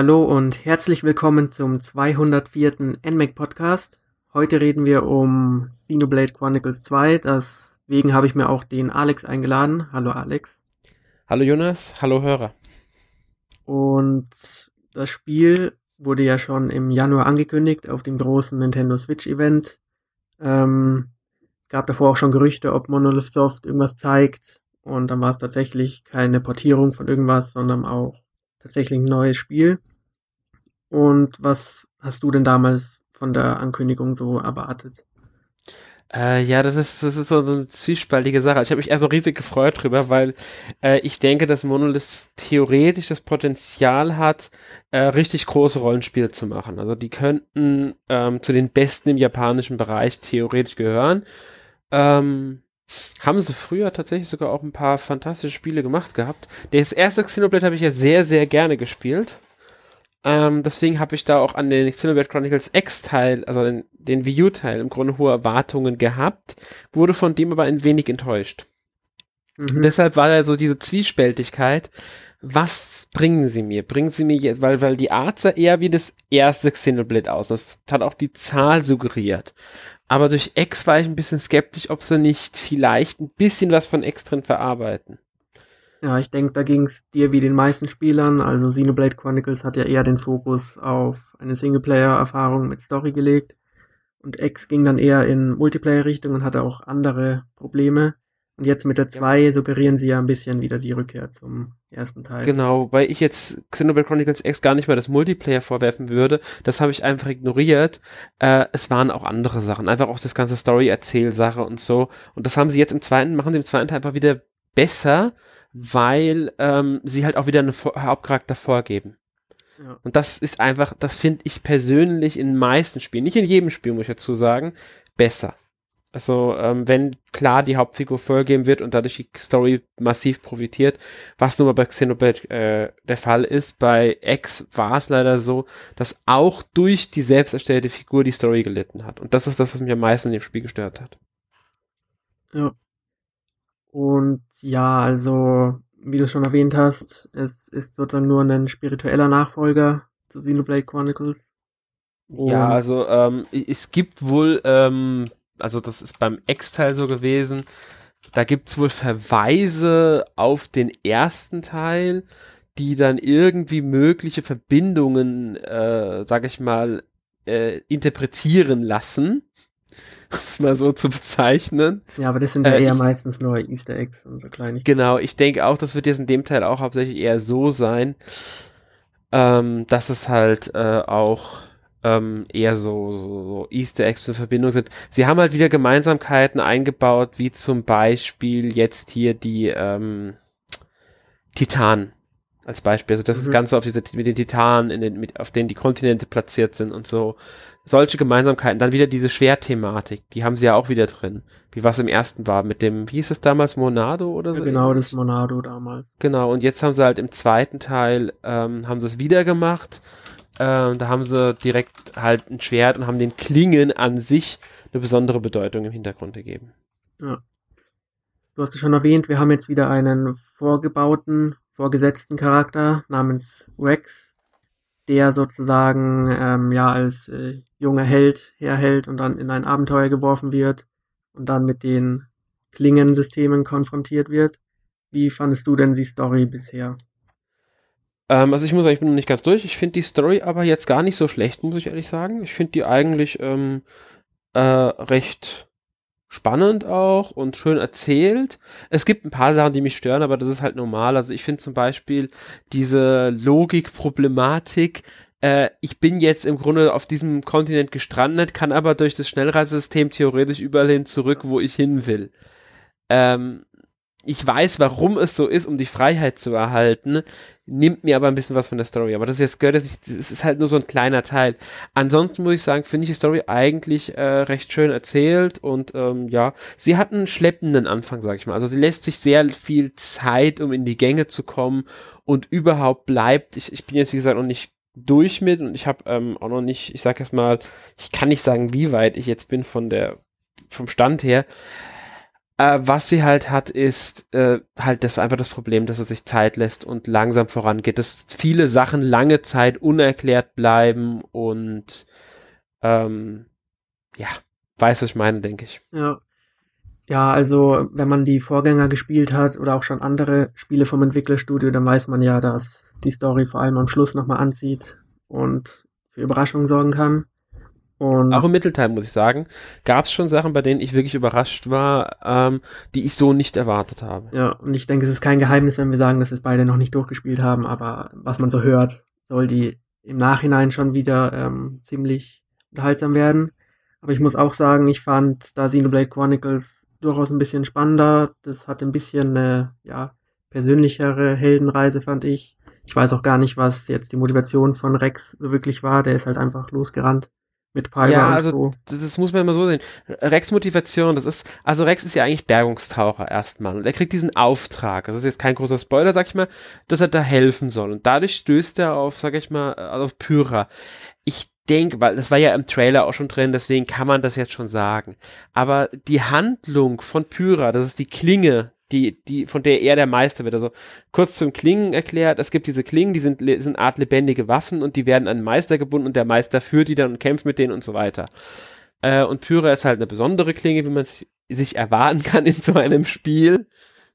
Hallo und herzlich willkommen zum 204. NMAC Podcast. Heute reden wir um Xenoblade Chronicles 2. Deswegen habe ich mir auch den Alex eingeladen. Hallo Alex. Hallo Jonas, hallo Hörer. Und das Spiel wurde ja schon im Januar angekündigt auf dem großen Nintendo Switch Event. Ähm, es gab davor auch schon Gerüchte, ob Monolith Soft irgendwas zeigt. Und dann war es tatsächlich keine Portierung von irgendwas, sondern auch tatsächlich ein neues Spiel. Und was hast du denn damals von der Ankündigung so erwartet? Äh, ja, das ist, das ist so, eine zwiespaltige Sache. Ich habe mich erstmal riesig gefreut drüber, weil äh, ich denke, dass Monolith theoretisch das Potenzial hat, äh, richtig große Rollenspiele zu machen. Also die könnten ähm, zu den besten im japanischen Bereich theoretisch gehören. Ähm, haben sie früher tatsächlich sogar auch ein paar fantastische Spiele gemacht gehabt. Das erste Xenoblade habe ich ja sehr, sehr gerne gespielt. Ähm, deswegen habe ich da auch an den Xenoblade Chronicles X-Teil, also den, den Wii U-Teil, im Grunde hohe Erwartungen gehabt, wurde von dem aber ein wenig enttäuscht. Mhm. Deshalb war da so diese Zwiespältigkeit. Was bringen sie mir? Bringen sie mir jetzt, weil, weil die Art sah eher wie das erste Xenoblade aus. Das hat auch die Zahl suggeriert. Aber durch X war ich ein bisschen skeptisch, ob sie nicht vielleicht ein bisschen was von X drin verarbeiten. Ja, ich denke, da ging es dir wie den meisten Spielern. Also Xenoblade Chronicles hat ja eher den Fokus auf eine Singleplayer-Erfahrung mit Story gelegt. Und X ging dann eher in Multiplayer-Richtung und hatte auch andere Probleme. Und jetzt mit der 2 suggerieren sie ja ein bisschen wieder die Rückkehr zum ersten Teil. Genau, weil ich jetzt Xenoblade Chronicles X gar nicht mehr das Multiplayer vorwerfen würde. Das habe ich einfach ignoriert. Äh, es waren auch andere Sachen. Einfach auch das ganze Story-Erzähl-Sache und so. Und das haben sie jetzt im zweiten, machen sie im zweiten Teil einfach wieder besser weil ähm, sie halt auch wieder einen Hauptcharakter vorgeben. Ja. Und das ist einfach, das finde ich persönlich in den meisten Spielen, nicht in jedem Spiel, muss ich dazu sagen, besser. Also, ähm, wenn klar die Hauptfigur vorgegeben wird und dadurch die Story massiv profitiert, was nun mal bei Xenoblade äh, der Fall ist, bei X war es leider so, dass auch durch die selbst erstellte Figur die Story gelitten hat. Und das ist das, was mich am meisten in dem Spiel gestört hat. Ja, und ja, also, wie du schon erwähnt hast, es ist sozusagen nur ein spiritueller Nachfolger zu Xenoblade Chronicles. Und ja, also ähm, es gibt wohl, ähm, also das ist beim X-Teil so gewesen, da gibt es wohl Verweise auf den ersten Teil, die dann irgendwie mögliche Verbindungen, äh, sag ich mal, äh, interpretieren lassen um es mal so zu bezeichnen. Ja, aber das sind ja äh, eher ich, meistens nur Easter Eggs und so kleine. Genau, ich denke auch, das wird jetzt in dem Teil auch hauptsächlich eher so sein, ähm, dass es halt äh, auch ähm, eher so, so, so Easter Eggs in Verbindung sind. Sie haben halt wieder Gemeinsamkeiten eingebaut, wie zum Beispiel jetzt hier die ähm, Titanen als Beispiel. Also das mhm. Ganze auf diese, mit den Titanen, in den, mit, auf denen die Kontinente platziert sind und so solche Gemeinsamkeiten. Dann wieder diese Schwerthematik, die haben sie ja auch wieder drin. Wie was im ersten war mit dem, wie hieß es damals, Monado oder so? Ja, genau, das Monado damals. Genau, und jetzt haben sie halt im zweiten Teil, ähm, haben sie es wieder gemacht. Ähm, da haben sie direkt halt ein Schwert und haben den Klingen an sich eine besondere Bedeutung im Hintergrund gegeben. Ja. Du hast es schon erwähnt, wir haben jetzt wieder einen vorgebauten, vorgesetzten Charakter namens Rex, der sozusagen ähm, ja als äh, junger Held herhält und dann in ein Abenteuer geworfen wird und dann mit den Klingensystemen konfrontiert wird. Wie fandest du denn die Story bisher? Ähm, also ich muss sagen, ich bin noch nicht ganz durch. Ich finde die Story aber jetzt gar nicht so schlecht, muss ich ehrlich sagen. Ich finde die eigentlich ähm, äh, recht spannend auch und schön erzählt. Es gibt ein paar Sachen, die mich stören, aber das ist halt normal. Also ich finde zum Beispiel diese Logikproblematik. Äh, ich bin jetzt im Grunde auf diesem Kontinent gestrandet, kann aber durch das Schnellreisesystem theoretisch überall hin zurück, wo ich hin will. Ähm, ich weiß, warum es so ist, um die Freiheit zu erhalten, nimmt mir aber ein bisschen was von der Story. Aber das jetzt gehört es nicht, es ist halt nur so ein kleiner Teil. Ansonsten muss ich sagen, finde ich die Story eigentlich äh, recht schön erzählt und ähm, ja, sie hat einen schleppenden Anfang, sag ich mal. Also sie lässt sich sehr viel Zeit, um in die Gänge zu kommen und überhaupt bleibt. Ich, ich bin jetzt, wie gesagt, noch nicht durch mit und ich habe ähm, auch noch nicht, ich sag erst mal, ich kann nicht sagen, wie weit ich jetzt bin von der, vom Stand her. Äh, was sie halt hat, ist äh, halt das einfach das Problem, dass er sich Zeit lässt und langsam vorangeht, dass viele Sachen lange Zeit unerklärt bleiben und ähm, ja, weiß, was ich meine, denke ich. Ja. Ja, also wenn man die Vorgänger gespielt hat oder auch schon andere Spiele vom Entwicklerstudio, dann weiß man ja, dass die Story vor allem am Schluss nochmal anzieht und für Überraschungen sorgen kann. Und auch im Mittelteil, muss ich sagen, gab es schon Sachen, bei denen ich wirklich überrascht war, ähm, die ich so nicht erwartet habe. Ja, und ich denke, es ist kein Geheimnis, wenn wir sagen, dass wir es beide noch nicht durchgespielt haben, aber was man so hört, soll die im Nachhinein schon wieder ähm, ziemlich unterhaltsam werden. Aber ich muss auch sagen, ich fand da Xenoblade Chronicles durchaus ein bisschen spannender. Das hat ein bisschen eine, ja, persönlichere Heldenreise, fand ich. Ich weiß auch gar nicht, was jetzt die Motivation von Rex so wirklich war. Der ist halt einfach losgerannt mit Pyra ja, also so. das, das, muss man immer so sehen. Rex Motivation, das ist, also Rex ist ja eigentlich Bergungstaucher erstmal und er kriegt diesen Auftrag, das ist jetzt kein großer Spoiler, sag ich mal, dass er da helfen soll und dadurch stößt er auf, sag ich mal, also auf Pyra. Ich denke, weil das war ja im Trailer auch schon drin, deswegen kann man das jetzt schon sagen. Aber die Handlung von Pyra, das ist die Klinge, die, die, von der er der Meister wird. Also kurz zum Klingen erklärt, es gibt diese Klingen, die sind, sind Art lebendige Waffen und die werden an einen Meister gebunden und der Meister führt die dann und kämpft mit denen und so weiter. Äh, und Pyra ist halt eine besondere Klinge, wie man sich erwarten kann in so einem Spiel.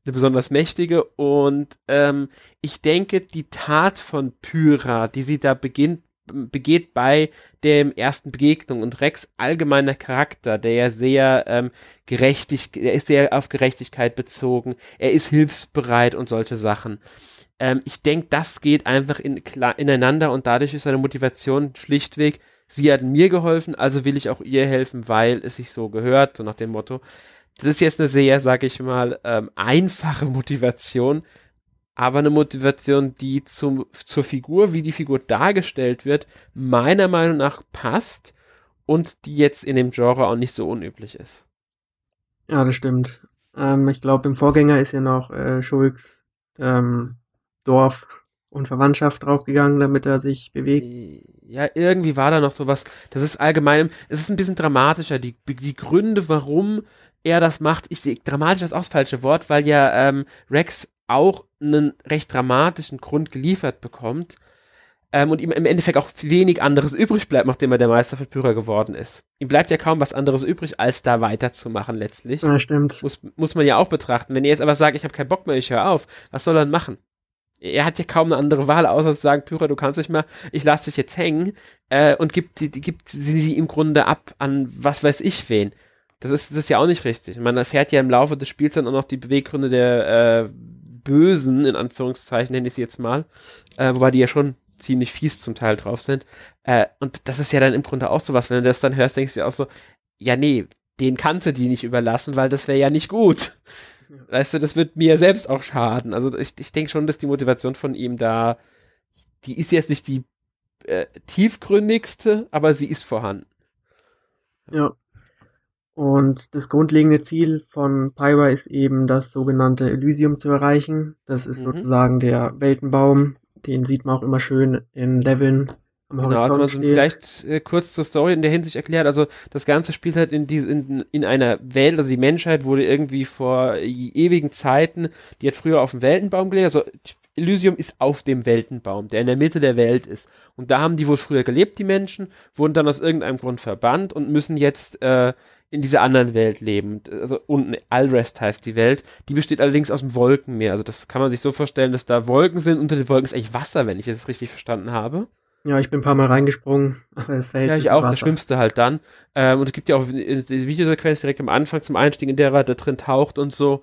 Eine besonders mächtige und ähm, ich denke, die Tat von Pyra, die sie da beginnt begeht bei dem ersten Begegnung und Rex allgemeiner Charakter, der ja sehr ähm, gerechtig, er ist sehr auf Gerechtigkeit bezogen, er ist hilfsbereit und solche Sachen. Ähm, ich denke, das geht einfach in, ineinander und dadurch ist seine Motivation schlichtweg, sie hat mir geholfen, also will ich auch ihr helfen, weil es sich so gehört, so nach dem Motto. Das ist jetzt eine sehr, sag ich mal, ähm, einfache Motivation, aber eine Motivation, die zum, zur Figur, wie die Figur dargestellt wird, meiner Meinung nach passt und die jetzt in dem Genre auch nicht so unüblich ist. Ja, das stimmt. Ähm, ich glaube, im Vorgänger ist ja noch äh, Schulks ähm, Dorf und Verwandtschaft draufgegangen, damit er sich bewegt. Ja, irgendwie war da noch sowas. Das ist allgemein, es ist ein bisschen dramatischer. Die, die Gründe, warum er das macht, ich sehe dramatisch ist auch das falsche Wort, weil ja ähm, Rex auch einen recht dramatischen Grund geliefert bekommt ähm, und ihm im Endeffekt auch wenig anderes übrig bleibt, nachdem er der Meister für Pyra geworden ist. Ihm bleibt ja kaum was anderes übrig, als da weiterzumachen letztlich. Ja, stimmt. Muss, muss man ja auch betrachten. Wenn er jetzt aber sagt, ich habe keinen Bock mehr, ich höre auf, was soll er dann machen? Er hat ja kaum eine andere Wahl, außer zu sagen, Pyra, du kannst nicht mehr, ich lasse dich jetzt hängen äh, und gibt, die, gibt sie im Grunde ab an was weiß ich wen. Das ist, das ist ja auch nicht richtig. Man erfährt ja im Laufe des Spiels dann auch noch die Beweggründe der äh, Bösen, in Anführungszeichen nenne ich sie jetzt mal, äh, wobei die ja schon ziemlich fies zum Teil drauf sind. Äh, und das ist ja dann im Grunde auch so was, wenn du das dann hörst, denkst du dir auch so, ja nee, den kannst du die nicht überlassen, weil das wäre ja nicht gut. Weißt du, das wird mir selbst auch schaden. Also ich, ich denke schon, dass die Motivation von ihm da, die ist jetzt nicht die äh, tiefgründigste, aber sie ist vorhanden. Ja. Und das grundlegende Ziel von Pyra ist eben, das sogenannte Elysium zu erreichen. Das ist mhm. sozusagen der Weltenbaum. Den sieht man auch immer schön in Leveln am Horizont. Genau, also man steht. vielleicht äh, kurz zur Story in der Hinsicht erklärt. Also das Ganze spielt halt in, diese, in, in einer Welt, also die Menschheit wurde irgendwie vor ewigen Zeiten, die hat früher auf dem Weltenbaum gelebt. Also Elysium ist auf dem Weltenbaum, der in der Mitte der Welt ist. Und da haben die wohl früher gelebt, die Menschen, wurden dann aus irgendeinem Grund verbannt und müssen jetzt äh, in dieser anderen Welt leben. Also unten Alrest heißt die Welt. Die besteht allerdings aus dem Wolkenmeer. Also das kann man sich so vorstellen, dass da Wolken sind. Unter den Wolken ist eigentlich Wasser, wenn ich es richtig verstanden habe. Ja, ich bin ein paar Mal reingesprungen, aber es fällt. Ja, ich auch, das Schlimmste halt dann. Ähm, und es gibt ja auch die Videosequenz direkt am Anfang zum Einstieg, in der er da drin taucht und so.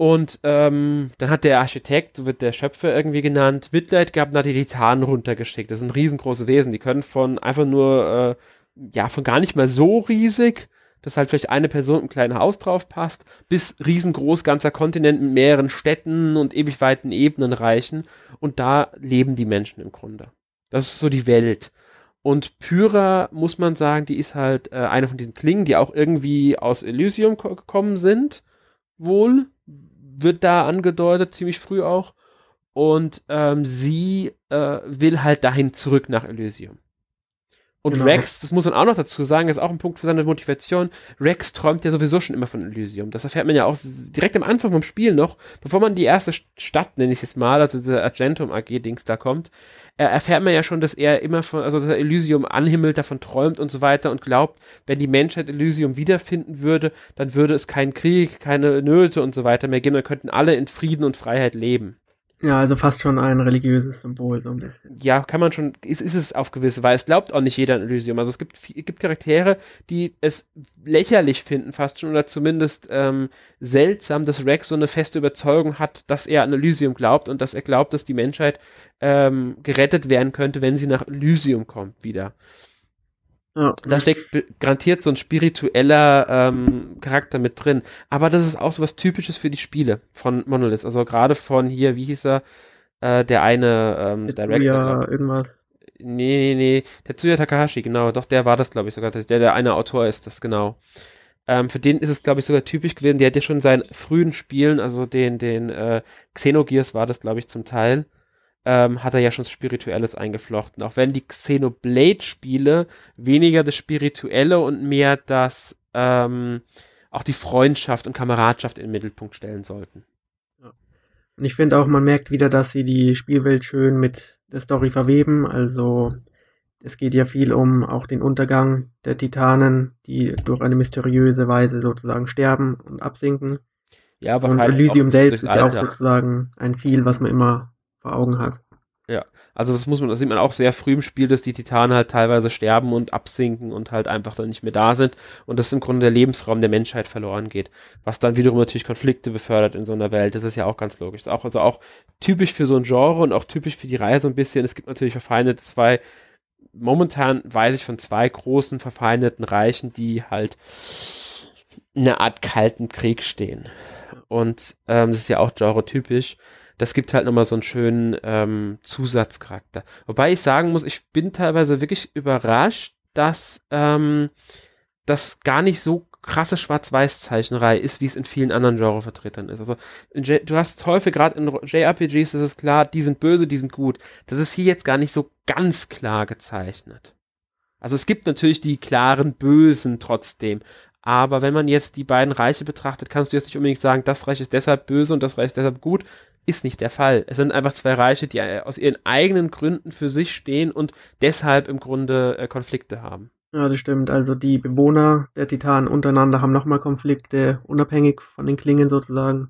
Und ähm, dann hat der Architekt, so wird der Schöpfer irgendwie genannt, Mitleid gehabt und hat die Titanen runtergeschickt. Das sind riesengroße Wesen. Die können von einfach nur, äh, ja, von gar nicht mal so riesig dass halt vielleicht eine Person im kleinen Haus drauf passt, bis riesengroß ganzer Kontinent mit mehreren Städten und ewig weiten Ebenen reichen. Und da leben die Menschen im Grunde. Das ist so die Welt. Und Pyra, muss man sagen, die ist halt äh, eine von diesen Klingen, die auch irgendwie aus Elysium gekommen sind. Wohl. Wird da angedeutet, ziemlich früh auch. Und ähm, sie äh, will halt dahin zurück nach Elysium. Und genau. Rex, das muss man auch noch dazu sagen, ist auch ein Punkt für seine Motivation. Rex träumt ja sowieso schon immer von Elysium. Das erfährt man ja auch direkt am Anfang vom Spiel noch, bevor man die erste Stadt, nenne ich es jetzt mal, also diese Argentum AG-Dings da kommt, äh, erfährt man ja schon, dass er immer von, also dass er Elysium anhimmelt, davon träumt und so weiter und glaubt, wenn die Menschheit Elysium wiederfinden würde, dann würde es keinen Krieg, keine Nöte und so weiter mehr geben. Wir könnten alle in Frieden und Freiheit leben. Ja, also fast schon ein religiöses Symbol, so ein bisschen. Ja, kann man schon, ist, ist es auf gewisse Weise. Es glaubt auch nicht jeder an Elysium. Also es gibt, gibt Charaktere, die es lächerlich finden, fast schon, oder zumindest ähm, seltsam, dass Rex so eine feste Überzeugung hat, dass er an Elysium glaubt und dass er glaubt, dass die Menschheit ähm, gerettet werden könnte, wenn sie nach Elysium kommt wieder. Ja. Da steckt garantiert so ein spiritueller ähm, Charakter mit drin. Aber das ist auch so was Typisches für die Spiele von Monolith. Also gerade von hier, wie hieß er? Äh, der eine ähm, Director. irgendwas. Nee, nee, nee. Tetsuya Takahashi, genau. Doch, der war das, glaube ich, sogar. Der, der eine Autor ist das, genau. Ähm, für den ist es, glaube ich, sogar typisch gewesen. Der hat ja schon in seinen frühen Spielen, also den, den äh, Xenogears war das, glaube ich, zum Teil, ähm, hat er ja schon Spirituelles eingeflochten. Auch wenn die Xenoblade-Spiele weniger das Spirituelle und mehr das, ähm, auch die Freundschaft und Kameradschaft in den Mittelpunkt stellen sollten. Und ich finde auch, man merkt wieder, dass sie die Spielwelt schön mit der Story verweben. Also es geht ja viel um auch den Untergang der Titanen, die durch eine mysteriöse Weise sozusagen sterben und absinken. Ja, aber und halt Elysium selbst ist ja auch sozusagen ein Ziel, was man immer vor Augen hat. Ja, also das muss man, das sieht man auch sehr früh im Spiel, dass die Titanen halt teilweise sterben und absinken und halt einfach dann nicht mehr da sind und dass im Grunde der Lebensraum der Menschheit verloren geht, was dann wiederum natürlich Konflikte befördert in so einer Welt. Das ist ja auch ganz logisch. Das ist auch, also auch typisch für so ein Genre und auch typisch für die Reihe so ein bisschen. Es gibt natürlich verfeindete zwei, momentan weiß ich von zwei großen verfeindeten Reichen, die halt in einer Art kalten Krieg stehen. Und ähm, das ist ja auch genre-typisch das gibt halt nochmal so einen schönen ähm, Zusatzcharakter. Wobei ich sagen muss, ich bin teilweise wirklich überrascht, dass ähm, das gar nicht so krasse Schwarz-Weiß-Zeichnerei ist, wie es in vielen anderen Genrevertretern ist. Also du hast häufig gerade in JRPGs, das ist klar, die sind böse, die sind gut. Das ist hier jetzt gar nicht so ganz klar gezeichnet. Also es gibt natürlich die klaren Bösen trotzdem, aber wenn man jetzt die beiden Reiche betrachtet, kannst du jetzt nicht unbedingt sagen, das Reich ist deshalb böse und das Reich ist deshalb gut, ist nicht der Fall. Es sind einfach zwei Reiche, die äh, aus ihren eigenen Gründen für sich stehen und deshalb im Grunde äh, Konflikte haben. Ja, das stimmt. Also die Bewohner der Titanen untereinander haben nochmal Konflikte, unabhängig von den Klingen sozusagen.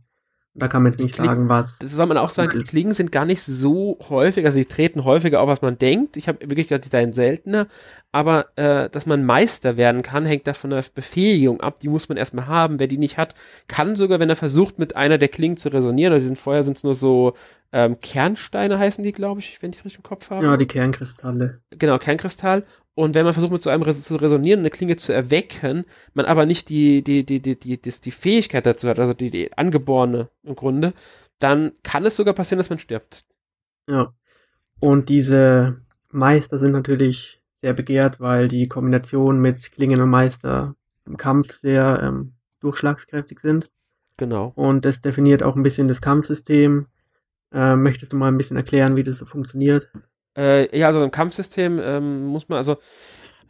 Da kann man jetzt nicht sagen, was. Das soll man auch sagen, die Klingen sind gar nicht so häufig, also sie treten häufiger auf, als man denkt. Ich habe wirklich gedacht, die seien seltener, aber äh, dass man Meister werden kann, hängt da von der Befähigung ab. Die muss man erstmal haben. Wer die nicht hat, kann sogar, wenn er versucht, mit einer der Klingen zu resonieren, also sind vorher sind es nur so ähm, Kernsteine heißen die, glaube ich, wenn ich es richtig im Kopf habe. Ja, die Kernkristalle. Genau, Kernkristall. Und wenn man versucht, mit so einem zu resonieren, eine Klinge zu erwecken, man aber nicht die, die, die, die, die, die, die Fähigkeit dazu hat, also die, die angeborene im Grunde, dann kann es sogar passieren, dass man stirbt. Ja. Und diese Meister sind natürlich sehr begehrt, weil die Kombination mit Klingen und Meister im Kampf sehr ähm, durchschlagskräftig sind. Genau. Und das definiert auch ein bisschen das Kampfsystem. Äh, möchtest du mal ein bisschen erklären, wie das so funktioniert? Äh, ja, also im Kampfsystem ähm, muss man also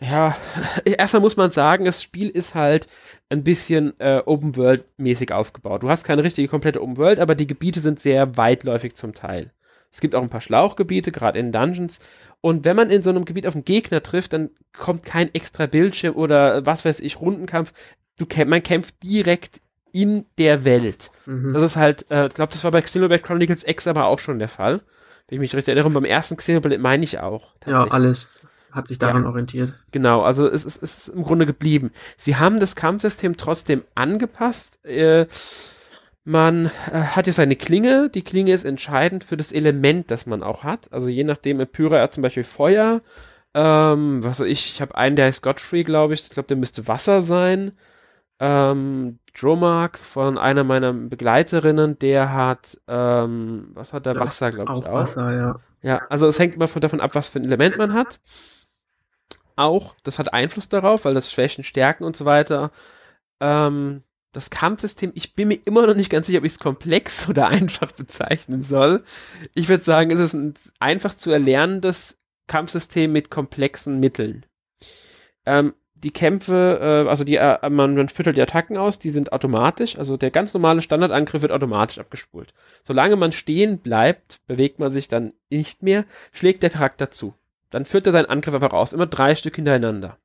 ja, erstmal muss man sagen, das Spiel ist halt ein bisschen äh, Open World mäßig aufgebaut. Du hast keine richtige komplette Open World, aber die Gebiete sind sehr weitläufig zum Teil. Es gibt auch ein paar Schlauchgebiete, gerade in Dungeons. Und wenn man in so einem Gebiet auf einen Gegner trifft, dann kommt kein extra Bildschirm oder was weiß ich, Rundenkampf. Du, man kämpft direkt in der Welt. Mhm. Das ist halt, äh, ich glaube, das war bei Xenoblade Chronicles X aber auch schon der Fall. Wenn ich mich richtig erinnere, beim ersten Xenoblade meine ich auch. Ja, alles hat sich daran ja, orientiert. Genau, also es, es, es, ist im Grunde geblieben. Sie haben das Kampfsystem trotzdem angepasst. Äh, man äh, hat jetzt eine Klinge. Die Klinge ist entscheidend für das Element, das man auch hat. Also je nachdem, Pyra hat zum Beispiel Feuer. Ähm, was weiß ich, ich habe einen, der heißt Godfrey, glaube ich. Ich glaube, der müsste Wasser sein. Ähm, Dromark von einer meiner Begleiterinnen, der hat, ähm, was hat der? Ja, Wasser, glaube ich. Auch Wasser, ja. Ja, also es hängt immer von, davon ab, was für ein Element man hat. Auch, das hat Einfluss darauf, weil das Schwächen, Stärken und so weiter. Ähm, das Kampfsystem, ich bin mir immer noch nicht ganz sicher, ob ich es komplex oder einfach bezeichnen soll. Ich würde sagen, es ist ein einfach zu erlernendes Kampfsystem mit komplexen Mitteln. Ähm, die Kämpfe, äh, also die, äh, man, man führt halt die Attacken aus, die sind automatisch, also der ganz normale Standardangriff wird automatisch abgespult. Solange man stehen bleibt, bewegt man sich dann nicht mehr, schlägt der Charakter zu. Dann führt er seinen Angriff einfach aus, immer drei Stück hintereinander.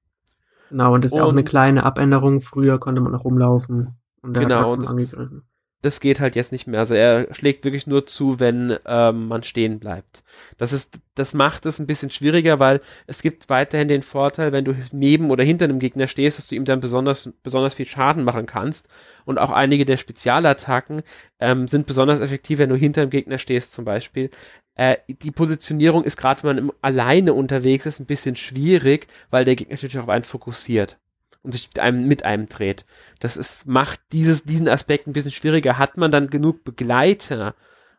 Genau, und das ist und, auch eine kleine Abänderung. Früher konnte man noch rumlaufen und der genau, hat trotzdem angegriffen das geht halt jetzt nicht mehr. Also er schlägt wirklich nur zu, wenn ähm, man stehen bleibt. Das ist, das macht es ein bisschen schwieriger, weil es gibt weiterhin den Vorteil, wenn du neben oder hinter einem Gegner stehst, dass du ihm dann besonders, besonders viel Schaden machen kannst. Und auch einige der Spezialattacken ähm, sind besonders effektiv, wenn du hinter dem Gegner stehst, zum Beispiel. Äh, die Positionierung ist gerade, wenn man im, alleine unterwegs ist, ein bisschen schwierig, weil der Gegner natürlich auf einen fokussiert und sich mit einem, mit einem dreht. Das ist, macht dieses, diesen Aspekt ein bisschen schwieriger. Hat man dann genug Begleiter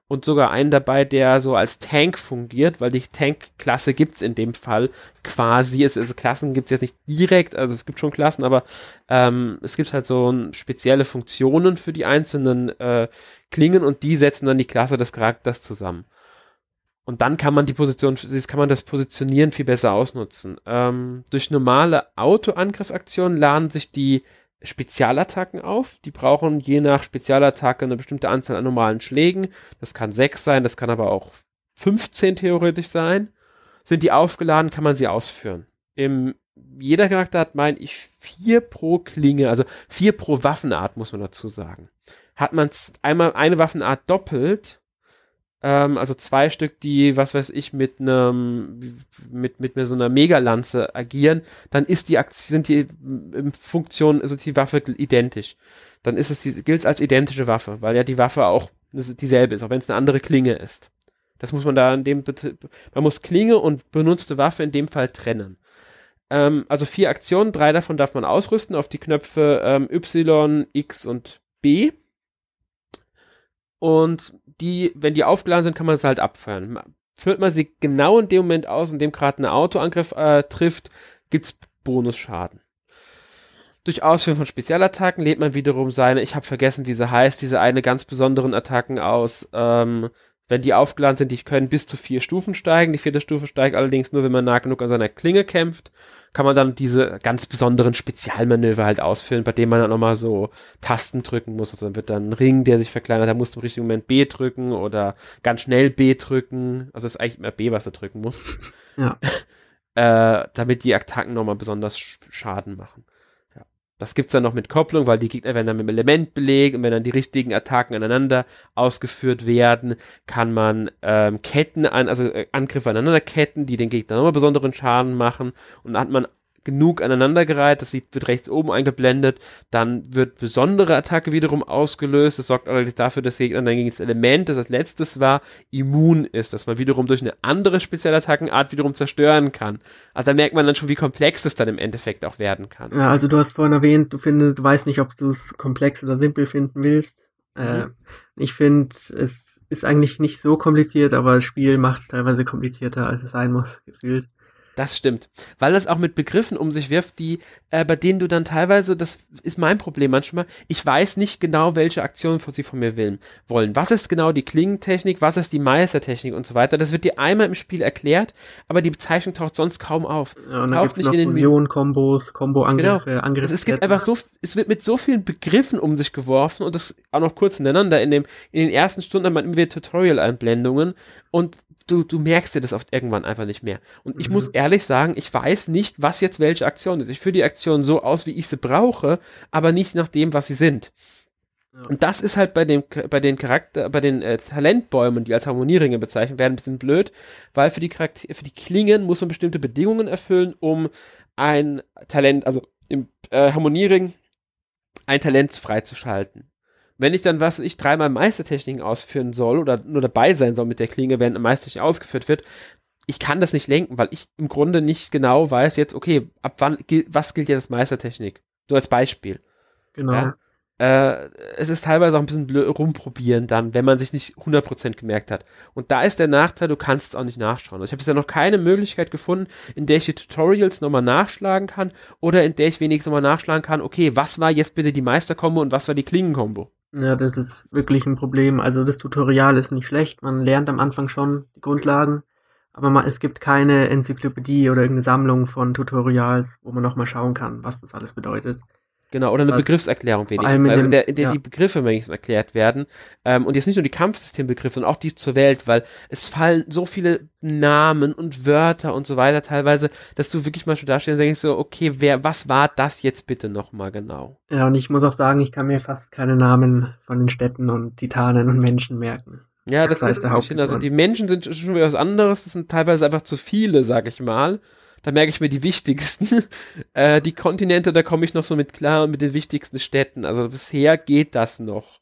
und sogar einen dabei, der so als Tank fungiert, weil die Tank-Klasse gibt's in dem Fall quasi. Es, also Klassen gibt's jetzt nicht direkt, also es gibt schon Klassen, aber ähm, es gibt halt so spezielle Funktionen für die einzelnen äh, Klingen und die setzen dann die Klasse des Charakters zusammen. Und dann kann man die Position, kann man das Positionieren viel besser ausnutzen. Ähm, durch normale Auto-Angriffaktionen laden sich die Spezialattacken auf. Die brauchen je nach Spezialattacke eine bestimmte Anzahl an normalen Schlägen. Das kann sechs sein, das kann aber auch 15 theoretisch sein. Sind die aufgeladen, kann man sie ausführen. Im, jeder Charakter hat, meine ich, vier pro Klinge, also vier pro Waffenart, muss man dazu sagen. Hat man einmal eine Waffenart doppelt, ähm, also zwei Stück, die, was weiß ich, mit einem, mit, mit, mit so einer Megalanze agieren, dann ist die Aktion, sind die Funktion, also die Waffe identisch. Dann ist es, gilt es als identische Waffe, weil ja die Waffe auch dieselbe ist, auch wenn es eine andere Klinge ist. Das muss man da in dem, man muss Klinge und benutzte Waffe in dem Fall trennen. Ähm, also vier Aktionen, drei davon darf man ausrüsten auf die Knöpfe ähm, Y, X und B. Und die, wenn die aufgeladen sind, kann man sie halt abfeuern. Führt man sie genau in dem Moment aus, in dem gerade ein Autoangriff äh, trifft, gibt's Bonusschaden. Durch Ausführen von Spezialattacken lädt man wiederum seine, ich habe vergessen, wie sie heißt, diese eine ganz besonderen Attacken aus. Ähm, wenn die aufgeladen sind, die können bis zu vier Stufen steigen. Die vierte Stufe steigt allerdings nur, wenn man nah genug an seiner Klinge kämpft kann man dann diese ganz besonderen Spezialmanöver halt ausführen, bei denen man dann nochmal so Tasten drücken muss. Also dann wird dann ein Ring, der sich verkleinert, da musst du im richtigen Moment B drücken oder ganz schnell B drücken. Also es ist eigentlich immer B, was du drücken musst. Ja. äh, damit die Attacken nochmal besonders Schaden machen. Das gibt's dann noch mit Kopplung, weil die Gegner werden dann mit dem Element belegt und wenn dann die richtigen Attacken aneinander ausgeführt werden, kann man ähm, Ketten an, also äh, Angriffe aneinander ketten, die den Gegner nochmal besonderen Schaden machen und dann hat man genug aneinandergereiht, das wird rechts oben eingeblendet, dann wird besondere Attacke wiederum ausgelöst, das sorgt allerdings dafür, dass Gegner dann gegen das Element, das als letztes war, immun ist, dass man wiederum durch eine andere Spezialattackenart wiederum zerstören kann. Also da merkt man dann schon, wie komplex es dann im Endeffekt auch werden kann. Ja, also du hast vorhin erwähnt, du findest, du weißt nicht, ob du es komplex oder simpel finden willst. Mhm. Äh, ich finde, es ist eigentlich nicht so kompliziert, aber das Spiel macht es teilweise komplizierter, als es sein muss, gefühlt. Das stimmt. Weil das auch mit Begriffen um sich wirft, die, äh, bei denen du dann teilweise, das ist mein Problem manchmal, ich weiß nicht genau, welche Aktionen sie von mir will, wollen. Was ist genau die Klingentechnik, was ist die Meistertechnik und so weiter. Das wird dir einmal im Spiel erklärt, aber die Bezeichnung taucht sonst kaum auf. Ja, und dann taucht nicht in den Fusion, Kombos, Kombo-Angriffe, genau. Angriffe. Es, gibt einfach so, es wird mit so vielen Begriffen um sich geworfen und das auch noch kurz ineinander. In dem, in den ersten Stunden hat man immer wieder Tutorial-Einblendungen und du, du merkst dir das oft irgendwann einfach nicht mehr. Und ich mhm. muss ehrlich sagen, ich weiß nicht, was jetzt welche Aktion ist. Ich führe die Aktion so aus, wie ich sie brauche, aber nicht nach dem, was sie sind. Ja. Und das ist halt bei dem, bei den Charakter, bei den äh, Talentbäumen, die als Harmonieringe bezeichnet werden, ein bisschen blöd, weil für die Charakter, für die Klingen muss man bestimmte Bedingungen erfüllen, um ein Talent, also im äh, Harmoniering ein Talent freizuschalten. Wenn ich dann, was ich dreimal Meistertechniken ausführen soll oder nur dabei sein soll mit der Klinge, während eine Meistertechnik ausgeführt wird, ich kann das nicht lenken, weil ich im Grunde nicht genau weiß jetzt, okay, ab wann, was gilt jetzt als Meistertechnik? So als Beispiel. Genau. Ja? Äh, es ist teilweise auch ein bisschen blöd rumprobieren dann, wenn man sich nicht 100% gemerkt hat. Und da ist der Nachteil, du kannst es auch nicht nachschauen. Also ich habe bisher noch keine Möglichkeit gefunden, in der ich die Tutorials nochmal nachschlagen kann oder in der ich wenigstens nochmal nachschlagen kann, okay, was war jetzt bitte die Meisterkombo und was war die Klingenkombo? Ja, das ist wirklich ein Problem. Also das Tutorial ist nicht schlecht. Man lernt am Anfang schon die Grundlagen. aber man, es gibt keine Enzyklopädie oder irgendeine Sammlung von Tutorials, wo man nochmal schauen kann, was das alles bedeutet. Genau, oder eine Also, Begriffserklärung wenigstens, allem weil dem- in der, in der ja. die Begriffe wenigstens erklärt werden. Ähm, und jetzt nicht nur die Kampfsystembegriffe, sondern auch die zur Welt, weil es fallen so viele Namen und Wörter und so weiter teilweise, dass du wirklich mal schon da stehst und denkst so, okay, wer, was war das jetzt bitte nochmal genau? Ja, und ich muss auch sagen, ich kann mir fast keine Namen von den Städten und Titanen und Menschen merken. Ja, das Das heißt ist der Hauptgrund. Also die Menschen sind schon wieder was anderes, das sind teilweise einfach zu viele, sag ich mal. Da merke ich mir die wichtigsten. äh, die Kontinente, da komme ich noch so mit klar und mit den wichtigsten Städten. Also bisher geht das noch.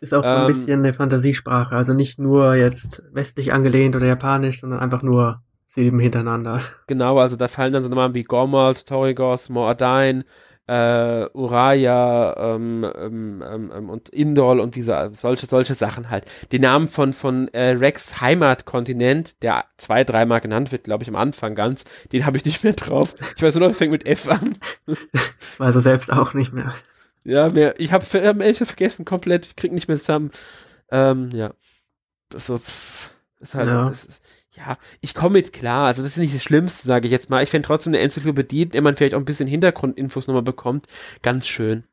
Ist auch so ein Ähm, bisschen eine Fantasiesprache, also nicht nur jetzt westlich angelehnt oder japanisch, sondern einfach nur Silben hintereinander. Genau, also da fallen dann so Namen wie Gormalt, Torigos, Moadain, äh, Uraya ähm, ähm, ähm, ähm, und Indol und diese, solche, solche Sachen halt. Die Namen von, von äh, Rex Heimatkontinent, der zwei, dreimal genannt wird, glaube ich, am Anfang ganz, den habe ich nicht mehr drauf. Ich weiß nur noch, fängt mit F an. Ich weiß er selbst auch nicht mehr. Ja, mehr, ich habe hab gesagt vergessen komplett, ich krieg nicht mehr zusammen. Ähm, ja. Das ist halt, Ja. das ist, ja, ich komme mit klar, also das ist nicht das Schlimmste, sage ich jetzt mal. Ich fände trotzdem eine Enzyklopädie, der man vielleicht auch ein bisschen Hintergrundinfos nochmal bekommt, ganz schön.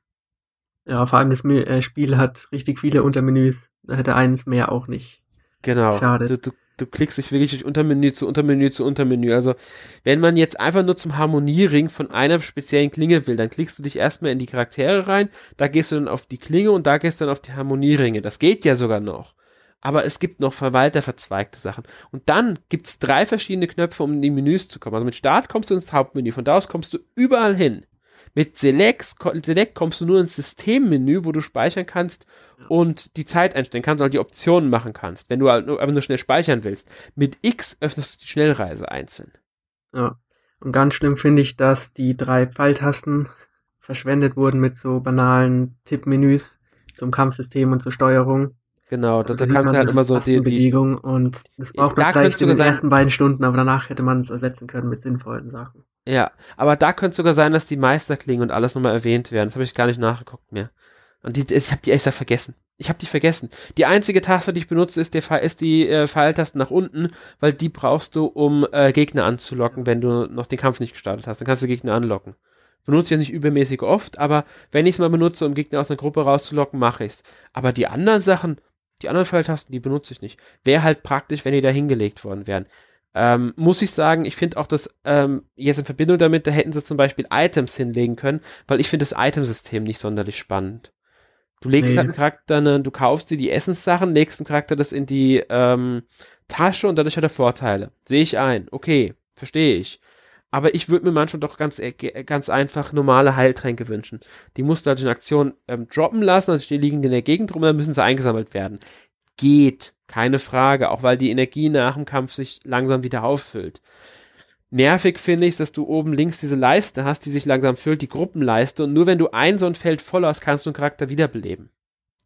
Ja, vor allem das äh, Spiel hat richtig viele Untermenüs. Da hätte eines mehr auch nicht. Genau. Schade. Du, du, du klickst dich wirklich durch Untermenü zu Untermenü zu Untermenü. Also, wenn man jetzt einfach nur zum Harmoniering von einer speziellen Klinge will, dann klickst du dich erstmal in die Charaktere rein, da gehst du dann auf die Klinge und da gehst du dann auf die Harmonieringe. Das geht ja sogar noch. Aber es gibt noch weiter verzweigte Sachen. Und dann gibt's drei verschiedene Knöpfe, um in die Menüs zu kommen. Also mit Start kommst du ins Hauptmenü, von da aus kommst du überall hin. Mit Select, ko- Select kommst du nur ins Systemmenü, wo du speichern kannst und die Zeit einstellen kannst, oder die Optionen machen kannst, wenn du halt einfach nur schnell speichern willst. Mit X öffnest du die Schnellreise einzeln. Ja. Und ganz schlimm finde ich, dass die drei Pfeiltasten verschwendet wurden mit so banalen Tippmenüs zum Kampfsystem und zur Steuerung. Genau, Also da, da kannst du halt immer so die, Tastenbewegung und das braucht Da man könnte vielleicht in den sein- ersten beiden Stunden, aber danach hätte man es ersetzen können mit sinnvollen Sachen. ja, aber da könnte sogar sein, dass die Meisterklingen und alles nochmal erwähnt werden. Das habe ich gar nicht nachgeguckt mehr. Und die, ich habe die echt vergessen. Ich habe die vergessen. Die einzige Taste, die ich benutze, ist, der, ist die äh, Pfeiltaste nach unten, weil die brauchst du, um äh, Gegner anzulocken, wenn du noch den Kampf nicht gestartet hast. Dann kannst du Gegner anlocken. Benutze ich ja nicht übermäßig oft, aber wenn ich es mal benutze, um Gegner aus einer Gruppe rauszulocken, mache ich's. Aber die anderen Sachen, die anderen Pfeiltasten, die benutze ich nicht. Wäre halt praktisch, wenn die da hingelegt worden wären. Ähm, muss ich sagen, ich finde auch, dass ähm, jetzt in Verbindung damit, da hätten sie zum Beispiel Items hinlegen können, weil ich finde das Itemsystem nicht sonderlich spannend. Du legst Nee. halt einen Charakter, ne, du kaufst dir die Essenssachen, legst einen Charakter das in die ähm, Tasche und dadurch hat er Vorteile. Sehe ich ein. Okay, verstehe ich. Aber ich würde mir manchmal doch ganz, äh, ganz einfach normale Heiltränke wünschen. Die musst du halt in Aktion ähm, droppen lassen, also die liegen in der Gegend rum, dann müssen sie eingesammelt werden. Geht, keine Frage, auch weil die Energie nach dem Kampf sich langsam wieder auffüllt. Nervig finde ich, dass du oben links diese Leiste hast, die sich langsam füllt, die Gruppenleiste, und nur wenn du ein so ein Feld voll hast, kannst du einen Charakter wiederbeleben.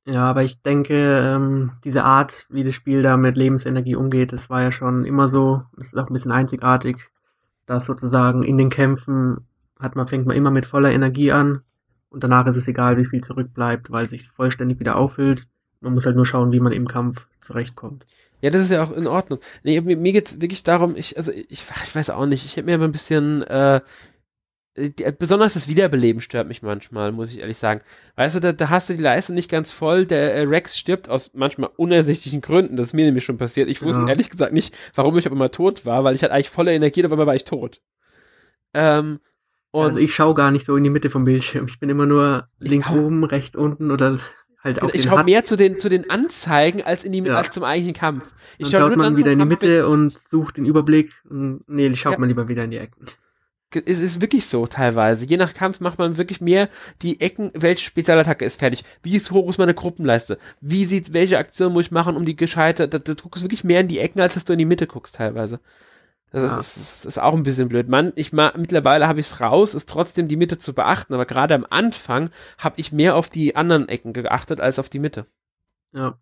Ja, aber ich denke, ähm, diese Art, wie das Spiel da mit Lebensenergie umgeht, das war ja schon immer so. Das ist auch ein bisschen einzigartig, dass sozusagen in den Kämpfen hat man, fängt man immer mit voller Energie an und danach ist es egal, wie viel zurückbleibt, weil es sich vollständig wieder auffüllt. Man muss halt nur schauen, wie man im Kampf zurechtkommt. Ja, das ist ja auch in Ordnung. Nee, mir, mir geht's wirklich darum, ich, also ich, ich weiß auch nicht, ich hätte mir aber ein bisschen, äh, die, besonders das Wiederbeleben stört mich manchmal, muss ich ehrlich sagen. Weißt du, da, da hast du die Leiste nicht ganz voll, der äh, Rex stirbt aus manchmal unersichtlichen Gründen, das ist mir nämlich schon passiert. Ich wusste Ja. ehrlich gesagt nicht, warum ich auf einmal tot war, weil ich hatte eigentlich voller Energie, aber einmal war ich tot. Ähm, und also ich schaue gar nicht so in die Mitte vom Bildschirm. Ich bin immer nur links oben, rechts unten oder halt auf ich schaue mehr zu den, zu den Anzeigen als, in die, Ja. als zum eigentlichen Kampf. Ich Dann schaue schaut nur man wieder in die Mitte und sucht den Überblick. Nee, schaut Ja. man lieber wieder in die Ecken. Es ist wirklich so teilweise. Je nach Kampf macht man wirklich mehr die Ecken, welche Spezialattacke ist fertig. Wie ist hoch ist meine Gruppenleiste? Wie sieht, welche Aktion muss ich machen, um die gescheite, da, da du guckst wirklich mehr in die Ecken, als dass du in die Mitte guckst teilweise. Das ist, ist, ist, ist auch ein bisschen blöd. Man, ich ma, mittlerweile habe ich es raus, ist trotzdem die Mitte zu beachten, aber gerade am Anfang habe ich mehr auf die anderen Ecken geachtet als auf die Mitte. Ja.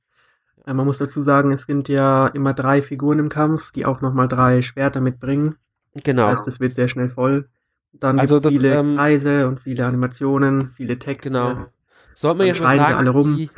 Äh, Man muss dazu sagen, es sind ja immer drei Figuren im Kampf, die auch nochmal drei Schwerter mitbringen. Genau. Das heißt, es wird sehr schnell voll. Dann Also gibt das, viele ähm, Kreise und viele Animationen, viele Texte. Genau. Sollte man Dann ja schon schreien sie sagen, alle rum. Äh,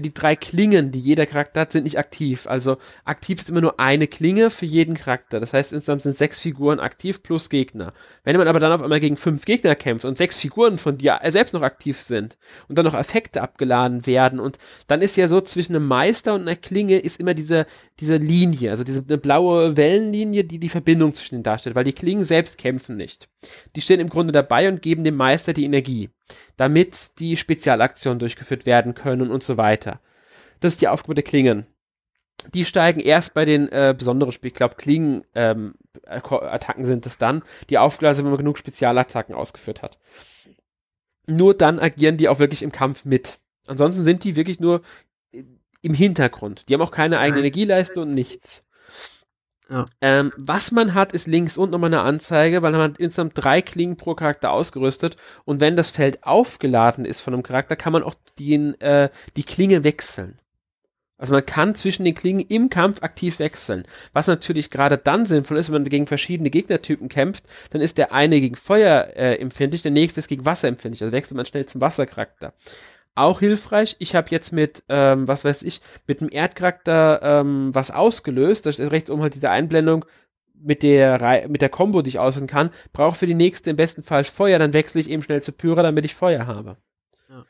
die drei Klingen, die jeder Charakter hat, sind nicht aktiv. Also aktiv ist immer nur eine Klinge für jeden Charakter. Das heißt, insgesamt sind sechs Figuren aktiv plus Gegner. Wenn man aber dann auf einmal gegen fünf Gegner kämpft und sechs Figuren von dir selbst noch aktiv sind und dann noch Effekte abgeladen werden und dann ist ja so zwischen einem Meister und einer Klinge ist immer diese, diese Linie, also diese eine blaue Wellenlinie, die die Verbindung zwischen ihnen darstellt, weil die Klingen selbst kämpfen nicht. Die stehen im Grunde dabei und geben dem Meister die Energie damit die Spezialaktionen durchgeführt werden können und so weiter. Das ist die Aufgabe der Klingen. Die steigen erst bei den äh, besonderen Spielen, ich glaube, Klingen-Attacken ähm, sind es dann, die aufgeladen sind, wenn man genug Spezialattacken ausgeführt hat. Nur dann agieren die auch wirklich im Kampf mit. Ansonsten sind die wirklich nur im Hintergrund. Die haben auch keine eigene Energieleiste und nichts. Ähm, was man hat, ist links unten nochmal eine Anzeige, weil man hat insgesamt drei Klingen pro Charakter ausgerüstet und wenn das Feld aufgeladen ist von einem Charakter, kann man auch den, äh, die Klinge wechseln. Also man kann zwischen den Klingen im Kampf aktiv wechseln. Was natürlich gerade dann sinnvoll ist, wenn man gegen verschiedene Gegnertypen kämpft, dann ist der eine gegen Feuer äh, empfindlich, der nächste ist gegen Wasser empfindlich. Also wechselt man schnell zum Wassercharakter auch hilfreich. Ich habe jetzt mit, ähm, was weiß ich, mit dem Erdcharakter ähm, was ausgelöst. Da ist rechts oben halt diese Einblendung mit der Re mit der Combo, die ich aussehen kann. Brauche für die nächste im besten Fall Feuer, dann wechsle ich eben schnell zu Pyra, damit ich Feuer habe. Ja,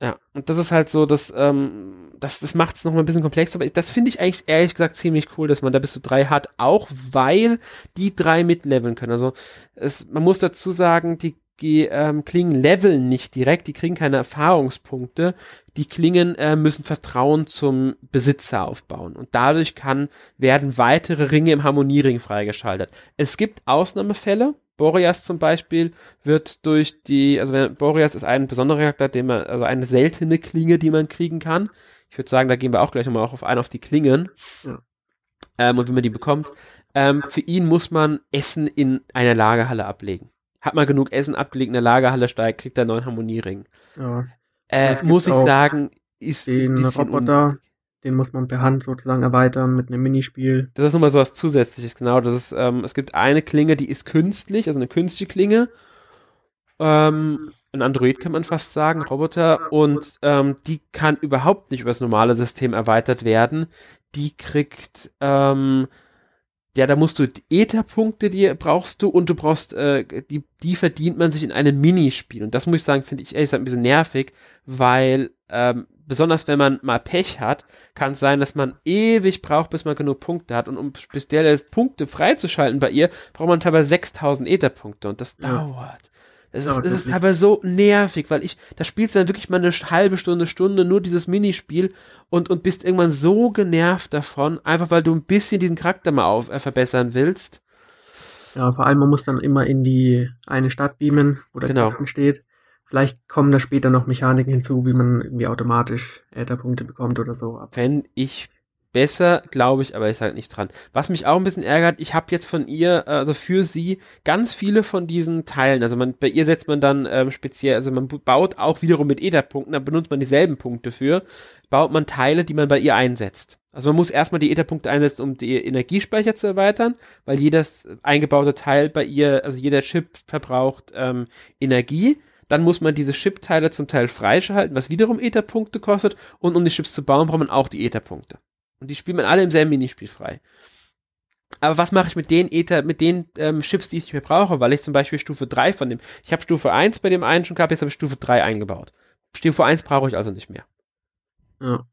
ja und das ist halt so, dass ähm, das, das macht es nochmal ein bisschen komplexer, aber das finde ich eigentlich ehrlich gesagt ziemlich cool, dass man da bis zu drei hat, auch weil die drei mitleveln können. Also es, man muss dazu sagen, die die ähm, Klingen leveln nicht direkt, die kriegen keine Erfahrungspunkte. Die Klingen äh, müssen Vertrauen zum Besitzer aufbauen und dadurch kann werden weitere Ringe im Harmoniering freigeschaltet. Es gibt Ausnahmefälle. Boreas zum Beispiel wird durch die, also Boreas ist ein besonderer Charakter, den man, also eine seltene Klinge, die man kriegen kann. Ich würde sagen, da gehen wir auch gleich nochmal auf ein auf die Klingen. Ja. Ähm, und wie man die bekommt. Ähm, für ihn muss man Essen in einer Lagerhalle ablegen hat man genug Essen abgelegt in der Lagerhalle steigt, kriegt er einen neuen Harmoniering. Ja. Äh, muss ich sagen, ist den Roboter, den muss man per Hand sozusagen erweitern mit einem Minispiel. Das ist nochmal so was Zusätzliches, genau. Das ist, ähm, es gibt eine Klinge, die ist künstlich, also eine künstliche Klinge. Ähm, ein Android kann man fast sagen, Roboter, und ähm, die kann überhaupt nicht über das normale System erweitert werden. Die kriegt ähm, ja, da musst du Ether-Punkte, die brauchst du und du brauchst, äh, die, die verdient man sich in einem Minispiel. Und das muss ich sagen, finde ich ehrlich gesagt ein bisschen nervig, weil ähm, besonders wenn man mal Pech hat, kann es sein, dass man ewig braucht, bis man genug Punkte hat. Und um spezielle Punkte freizuschalten bei ihr, braucht man teilweise 6000 Ether-Punkte und das ja. dauert. Es ist, es ist aber so nervig, weil ich, da spielst du dann wirklich mal eine halbe Stunde, Stunde nur dieses Minispiel und, und bist irgendwann so genervt davon, einfach weil du ein bisschen diesen Charakter mal auf, äh, verbessern willst. Ja, vor allem, man muss dann immer in die eine Stadt beamen, wo der genau. Kasten steht. Vielleicht kommen da später noch Mechaniken hinzu, wie man irgendwie automatisch Ätherpunkte bekommt oder so. Wenn ich besser, glaube ich, aber ist halt nicht dran. Was mich auch ein bisschen ärgert, ich habe jetzt von ihr, also für sie, ganz viele von diesen Teilen. Also man, bei ihr setzt man dann ähm, speziell, also man baut auch wiederum mit Ether-Punkten, da benutzt man dieselben Punkte für, baut man Teile, die man bei ihr einsetzt. Also man muss erstmal die Ether-Punkte einsetzen, um die Energiespeicher zu erweitern, weil jedes eingebaute Teil bei ihr, also jeder Chip verbraucht ähm, Energie. Dann muss man diese Chip-Teile zum Teil freischalten, was wiederum Ether-Punkte kostet. Und um die Chips zu bauen, braucht man auch die Ether-Punkte. Und die spielt man alle im selben Minispiel frei. Aber was mache ich mit den Ether, mit den ähm, Chips, die ich nicht mehr brauche, weil ich zum Beispiel Stufe 3 von dem, ich habe Stufe 1 bei dem einen schon gehabt, jetzt habe ich Stufe 3 eingebaut. Stufe 1 brauche ich also nicht mehr. Ja.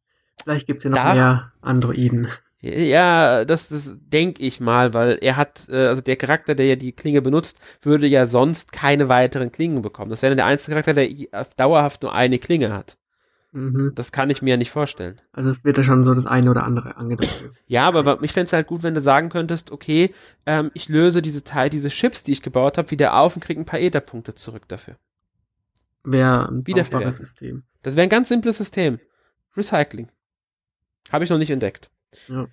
Vielleicht gibt es ja noch da, mehr Androiden. Ja, das, das denke ich mal, weil er hat, äh, also der Charakter, der ja die Klinge benutzt, würde ja sonst keine weiteren Klingen bekommen. Das wäre der einzige Charakter, der dauerhaft nur eine Klinge hat. Mhm. Das kann ich mir ja nicht vorstellen. Also es wird ja schon so das eine oder andere angedeutet. ja, aber ich fände es halt gut, wenn du sagen könntest, okay, ähm, ich löse diese Teil, diese Chips, die ich gebaut habe, wieder auf und kriege ein paar Ether-Punkte zurück dafür. Wäre ein brauchbares System. Das wäre ein ganz simples System. Recycling. Habe ich noch nicht entdeckt. Ja.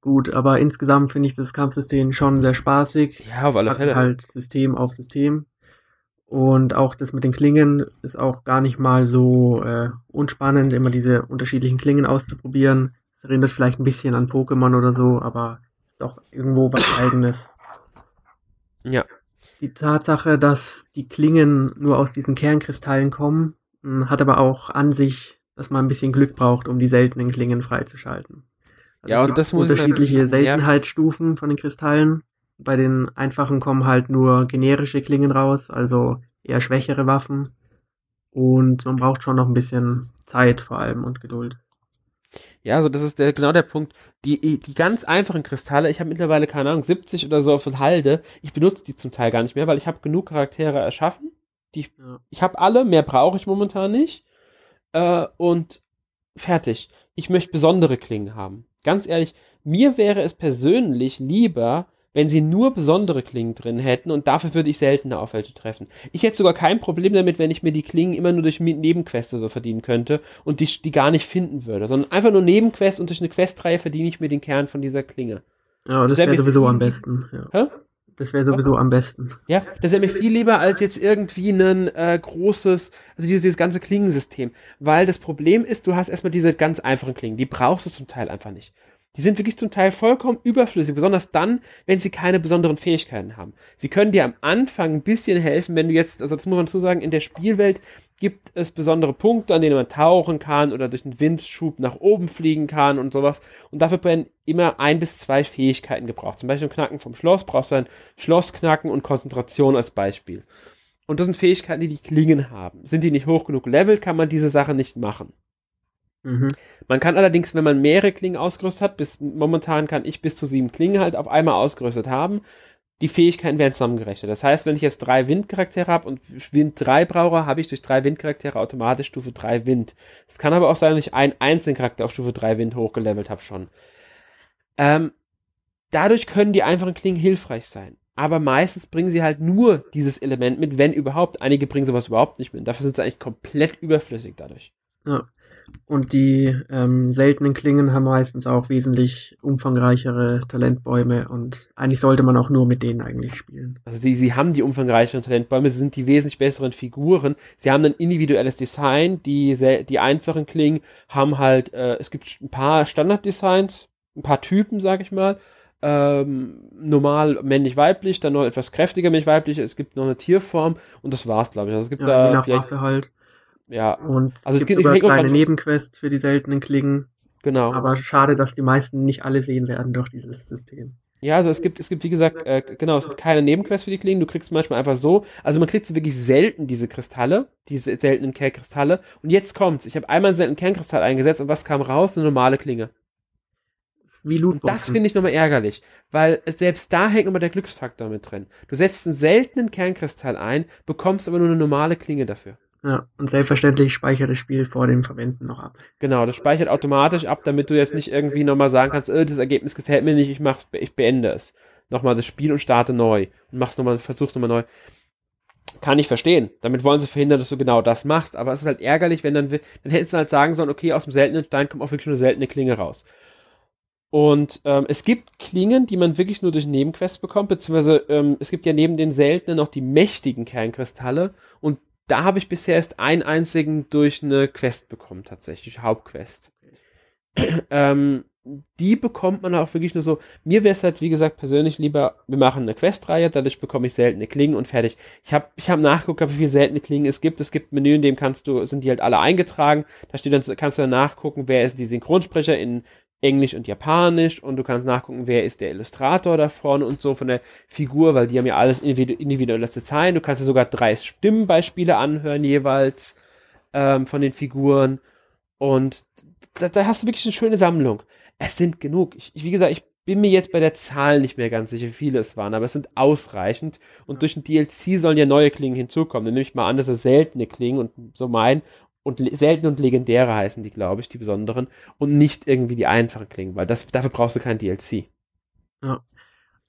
Gut, aber insgesamt finde ich das Kampfsystem schon sehr spaßig. Ja, auf alle Fälle. Halt System auf System. Und auch das mit den Klingen ist auch gar nicht mal so äh, unspannend, immer diese unterschiedlichen Klingen auszuprobieren. Das erinnert vielleicht ein bisschen an Pokémon oder so, aber ist doch irgendwo was eigenes. Ja. Die Tatsache, dass die Klingen nur aus diesen Kernkristallen kommen, hm, hat aber auch an sich dass man ein bisschen Glück braucht, um die seltenen Klingen freizuschalten. Also ja, und das muss unterschiedliche Seltenheitsstufen von den Kristallen. Bei den einfachen kommen halt nur generische Klingen raus, also eher schwächere Waffen. Und man braucht schon noch ein bisschen Zeit vor allem und Geduld. Ja, also das ist der, genau der Punkt. Die, die ganz einfachen Kristalle, ich habe mittlerweile, keine Ahnung, 70 oder so auf Halde. Ich benutze die zum Teil gar nicht mehr, weil ich habe genug Charaktere erschaffen. Die, ja. Ich habe alle, mehr brauche ich momentan nicht. Äh, und fertig. Ich möchte besondere Klingen haben. Ganz ehrlich, mir wäre es persönlich lieber, wenn sie nur besondere Klingen drin hätten und dafür würde ich seltener auf welche treffen. Ich hätte sogar kein Problem damit, wenn ich mir die Klingen immer nur durch Nebenquests so verdienen könnte und die, die gar nicht finden würde, sondern einfach nur Nebenquests und durch eine Questreihe verdiene ich mir den Kern von dieser Klinge. Ja, das, wäre wär sowieso am besten. Ja. Hä? Das wäre sowieso am besten. Ja, das wäre mir viel lieber als jetzt irgendwie ein äh, großes, also dieses, dieses ganze Klingensystem. Weil das Problem ist, du hast erstmal diese ganz einfachen Klingen, die brauchst du zum Teil einfach nicht. Die sind wirklich zum Teil vollkommen überflüssig, besonders dann, wenn sie keine besonderen Fähigkeiten haben. Sie können dir am Anfang ein bisschen helfen, wenn du jetzt, also das muss man dazu sagen, in der Spielwelt gibt es besondere Punkte, an denen man tauchen kann oder durch einen Windschub nach oben fliegen kann und sowas. Und dafür werden immer ein bis zwei Fähigkeiten gebraucht. Zum Beispiel im Knacken vom Schloss brauchst du ein Schlossknacken und Konzentration als Beispiel. Und das sind Fähigkeiten, die die Klingen haben. Sind die nicht hoch genug levelt, kann man diese Sache nicht machen. Mhm. Man kann allerdings, wenn man mehrere Klingen ausgerüstet hat, bis momentan kann ich bis zu sieben Klingen halt auf einmal ausgerüstet haben, die Fähigkeiten werden zusammengerechnet. Das heißt, wenn ich jetzt drei Windcharaktere habe und Wind 3 brauche, habe ich durch drei Windcharaktere automatisch Stufe 3 Wind. Es kann aber auch sein, dass ich einen einzelnen Charakter auf Stufe 3 Wind hochgelevelt habe schon. Ähm, dadurch können die einfachen Klingen hilfreich sein. Aber meistens bringen sie halt nur dieses Element mit, wenn überhaupt. Einige bringen sowas überhaupt nicht mit. Dafür sind sie eigentlich komplett überflüssig dadurch. Ja. Und die ähm, seltenen Klingen haben meistens auch wesentlich umfangreichere Talentbäume und eigentlich sollte man auch nur mit denen eigentlich spielen. Also sie, sie haben die umfangreicheren Talentbäume, sie sind die wesentlich besseren Figuren, sie haben ein individuelles Design, die, die einfachen Klingen haben halt, äh, es gibt ein paar Standarddesigns, ein paar Typen, sag ich mal, ähm, normal männlich-weiblich, dann noch etwas kräftiger männlich-weiblich, es gibt noch eine Tierform und das war's, glaube ich. Also es gibt ja, da vielleicht halt. Ja. Und also es gibt, sogar kleine Nebenquests für die seltenen Klingen. Genau. Aber schade, dass die meisten nicht alle sehen werden durch dieses System. Ja, also es gibt, es gibt, wie gesagt, äh, genau, es gibt keine Nebenquests für die Klingen. Du kriegst manchmal einfach so. Also man kriegt so wirklich selten diese Kristalle, diese seltenen Kernkristalle. Und jetzt kommt's. Ich habe einmal einen seltenen Kernkristall eingesetzt und was kam raus? Eine normale Klinge. Wie Lootboxen. Und das finde ich nochmal ärgerlich, weil selbst da hängt immer der Glücksfaktor mit drin. Du setzt einen seltenen Kernkristall ein, bekommst aber nur eine normale Klinge dafür. Ja, und selbstverständlich speichert das Spiel vor dem Verwenden noch ab. Genau, das speichert automatisch ab, damit du jetzt nicht irgendwie nochmal sagen kannst, oh, das Ergebnis gefällt mir nicht, ich mach's, ich beende es. Nochmal das Spiel und starte neu. Und machst nochmal, versuchst nochmal neu. Kann ich verstehen. Damit wollen sie verhindern, dass du genau das machst. Aber es ist halt ärgerlich, wenn dann, dann hätten sie halt sagen sollen, okay, aus dem seltenen Stein kommt auch wirklich nur eine seltene Klinge raus. Und ähm, es gibt Klingen, die man wirklich nur durch Nebenquests bekommt, beziehungsweise ähm, es gibt ja neben den seltenen noch die mächtigen Kernkristalle und da habe ich bisher erst einen einzigen durch eine Quest bekommen, tatsächlich, Hauptquest. ähm, die bekommt man auch wirklich nur so. Mir wäre es halt, wie gesagt, persönlich lieber, wir machen eine Questreihe, dadurch bekomme ich seltene Klingen und fertig. Ich habe ich hab nachgeguckt, wie viele seltene Klingen es gibt. Es gibt ein Menü, in dem kannst du, sind die halt alle eingetragen. Da steht dann, kannst du dann nachgucken, wer ist die Synchronsprecher in Englisch und Japanisch und du kannst nachgucken, wer ist der Illustrator da vorne und so von der Figur, weil die haben ja alles individuelles Design. Du kannst ja sogar drei Stimmenbeispiele anhören jeweils ähm, von den Figuren und da, da, hast du wirklich eine schöne Sammlung. Es sind genug. Ich, ich, wie gesagt, ich bin mir jetzt bei der Zahl nicht mehr ganz sicher, wie viele es waren, aber es sind ausreichend und durch den DLC sollen ja neue Klingen hinzukommen. Dann nehme ich mal an, dass es seltene Klingen und so mein und selten und legendäre heißen die, glaube ich, die besonderen und nicht irgendwie die einfachen klingen, weil das, dafür brauchst du kein DLC. Ja.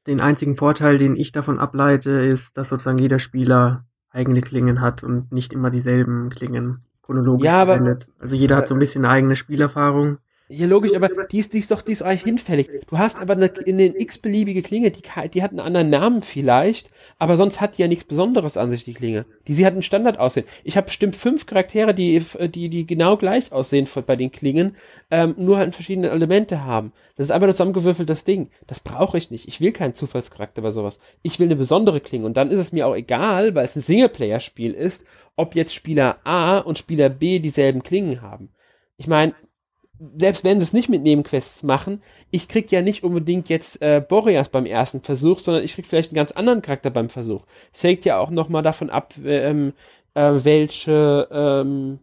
Den einzigen Vorteil, den ich davon ableite, ist, dass sozusagen jeder Spieler eigene Klingen hat und nicht immer dieselben Klingen chronologisch ja, verwendet. Also jeder hat so ein bisschen eine eigene Spielerfahrung. Ja, logisch, aber die ist, die ist doch, die ist eigentlich hinfällig. Du hast aber eine, in den x-beliebige Klinge, die, die hat einen anderen Namen vielleicht, aber sonst hat die ja nichts Besonderes an sich, die Klinge. Die, sie hat einen Standard aussehen. Ich habe bestimmt fünf Charaktere, die, die, die genau gleich aussehen bei den Klingen, ähm, nur halt verschiedene Elemente haben. Das ist einfach nur zusammengewürfeltes Ding. Das brauche ich nicht. Ich will keinen Zufallscharakter bei sowas. Ich will eine besondere Klinge. Und dann ist es mir auch egal, weil es ein Singleplayer-Spiel ist, ob jetzt Spieler A und Spieler B dieselben Klingen haben ich meine, selbst wenn sie es nicht mit Nebenquests machen, ich krieg ja nicht unbedingt jetzt äh, Boreas beim ersten Versuch, sondern ich krieg vielleicht einen ganz anderen Charakter beim Versuch. Es hängt ja auch nochmal davon ab, ähm, äh, welche ähm,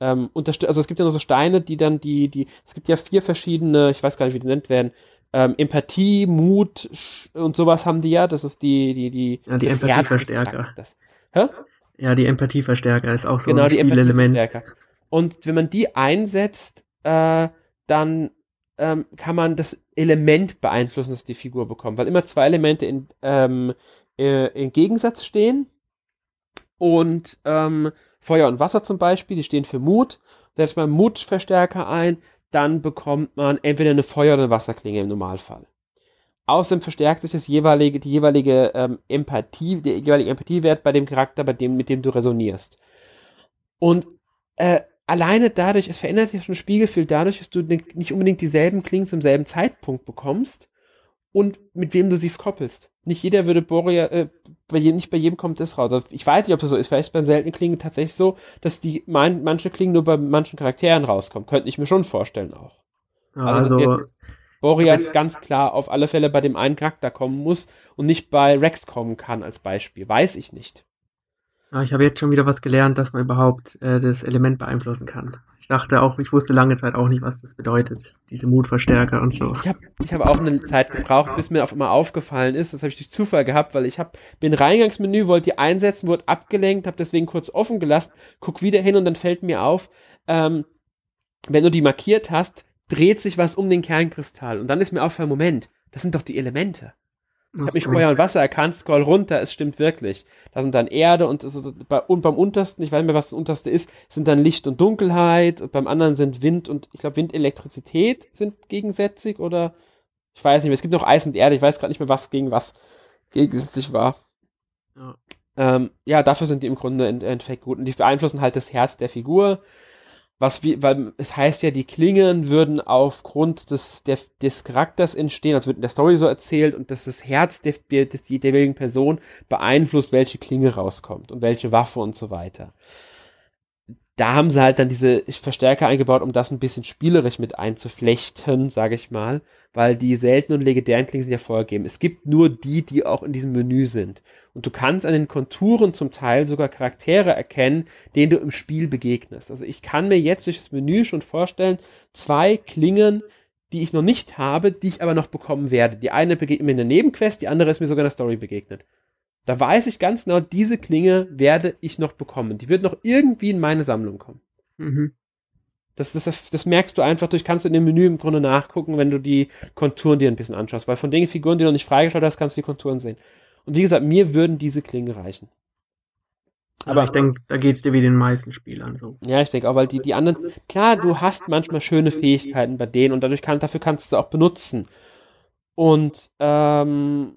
ähm, also es gibt ja noch so Steine, die dann die, die, es gibt ja vier verschiedene, ich weiß gar nicht, wie die nennt werden, ähm, Empathie, Mut und sowas haben die ja. Das ist die, die, die, ja, die Empathieverstärker. Hä? Ja, die Empathieverstärker ist auch so genau, ein Spielelement. Und wenn man die einsetzt, äh, dann ähm, kann man das Element beeinflussen, das die Figur bekommt, weil immer zwei Elemente in, ähm, äh, im Gegensatz stehen. Und ähm, Feuer und Wasser zum Beispiel, die stehen für Mut. Setzt man Mutverstärker ein, dann bekommt man entweder eine Feuer- oder eine Wasserklinge im Normalfall. Außerdem verstärkt sich das jeweilige, die jeweilige ähm, Empathie, der jeweilige Empathiewert bei dem Charakter, bei dem, mit dem du resonierst. Und äh, alleine dadurch, es verändert sich schon ein Spiegelbild dadurch, dass du nicht unbedingt dieselben Klingen zum selben Zeitpunkt bekommst und mit wem du sie koppelst. Nicht jeder würde Boria, äh, bei jedem, nicht bei jedem kommt das raus. Also ich weiß nicht, ob das so ist. Vielleicht bei seltenen Klingen tatsächlich so, dass die mein, manche Klingen nur bei manchen Charakteren rauskommen. Könnte ich mir schon vorstellen auch. Ja, also, also Boreas ganz klar auf alle Fälle bei dem einen Charakter kommen muss und nicht bei Rex kommen kann als Beispiel. Weiß ich nicht. Ja, ich habe jetzt schon wieder was gelernt, dass man überhaupt äh, das Element beeinflussen kann. Ich dachte auch, ich wusste lange Zeit auch nicht, was das bedeutet, diese Mutverstärker und so. Ich habe ich hab auch eine Zeit gebraucht, bis mir auf einmal aufgefallen ist. Das habe ich durch Zufall gehabt, weil ich hab, bin Reingangsmenü, wollte die einsetzen, wurde abgelenkt, habe deswegen kurz offen gelassen, guck wieder hin und dann fällt mir auf, ähm, wenn du die markiert hast, dreht sich was um den Kernkristall. Und dann ist mir aufgefallen, Moment, das sind doch die Elemente. Ich habe mich Feuer und Wasser erkannt, scroll runter, es stimmt wirklich. Da sind dann Erde und, und beim untersten, ich weiß nicht mehr, was das unterste ist, sind dann Licht und Dunkelheit und beim anderen sind Wind und ich glaube Wind, Elektrizität sind gegensätzlich oder ich weiß nicht mehr. Es gibt noch Eis und Erde, ich weiß gerade nicht mehr, was gegen was gegensätzlich war. Ja. Ähm, ja, dafür sind die im Grunde im Endeffekt gut und die beeinflussen halt das Herz der Figur was wie, weil es heißt ja, die Klingen würden aufgrund des, der, des Charakters entstehen, also wird in der Story so erzählt und dass das Herz der, der jeweiligen Person beeinflusst, welche Klinge rauskommt und welche Waffe und so weiter da haben sie halt dann diese Verstärker eingebaut, um das ein bisschen spielerisch mit einzuflechten, sage ich mal, weil die seltenen und legendären Klingen sind ja vorgegeben. Es gibt nur die, die auch in diesem Menü sind. Und du kannst an den Konturen zum Teil sogar Charaktere erkennen, denen du im Spiel begegnest. Also ich kann mir jetzt durch das Menü schon vorstellen, zwei Klingen, die ich noch nicht habe, die ich aber noch bekommen werde. Die eine begegnet mir in der Nebenquest, die andere ist mir sogar in der Story begegnet. Da weiß ich ganz genau, diese Klinge werde ich noch bekommen. Die wird noch irgendwie in meine Sammlung kommen. Mhm. Das, das, das merkst du einfach durch, kannst du in dem Menü im Grunde nachgucken, wenn du die Konturen dir ein bisschen anschaust. Weil von den Figuren, die du noch nicht freigeschaltet hast, kannst du die Konturen sehen. Und wie gesagt, mir würden diese Klingen reichen. Aber ich denke, da geht es dir wie den meisten Spielern so. Ja, ich denke auch, weil die, die anderen, klar, du hast manchmal schöne Fähigkeiten bei denen und dadurch kann, dafür kannst du auch benutzen. Und ähm,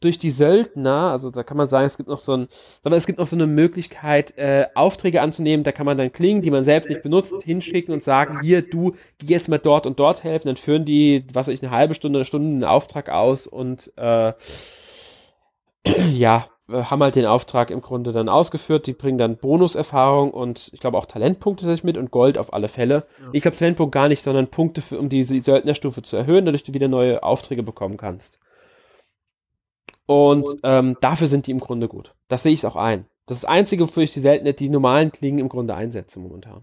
durch die Söldner, also da kann man sagen, es gibt noch so ein, aber es gibt noch so eine Möglichkeit, äh, Aufträge anzunehmen, da kann man dann Klingen, die man selbst nicht benutzt, hinschicken und sagen, hier, du, geh jetzt mal dort und dort helfen, dann führen die, was weiß ich, eine halbe Stunde, eine Stunde einen Auftrag aus und äh, ja, haben halt den Auftrag im Grunde dann ausgeführt, die bringen dann Bonuserfahrung und ich glaube auch Talentpunkte sich mit und Gold auf alle Fälle. Ja. Ich glaube Talentpunkt gar nicht, sondern Punkte, für, um diese Söldnerstufe zu erhöhen, dadurch du wieder neue Aufträge bekommen kannst. Und ähm, dafür sind die im Grunde gut. Das sehe ich auch ein. Das ist das Einzige, wofür ich die selten die normalen Klingen im Grunde einsetze momentan.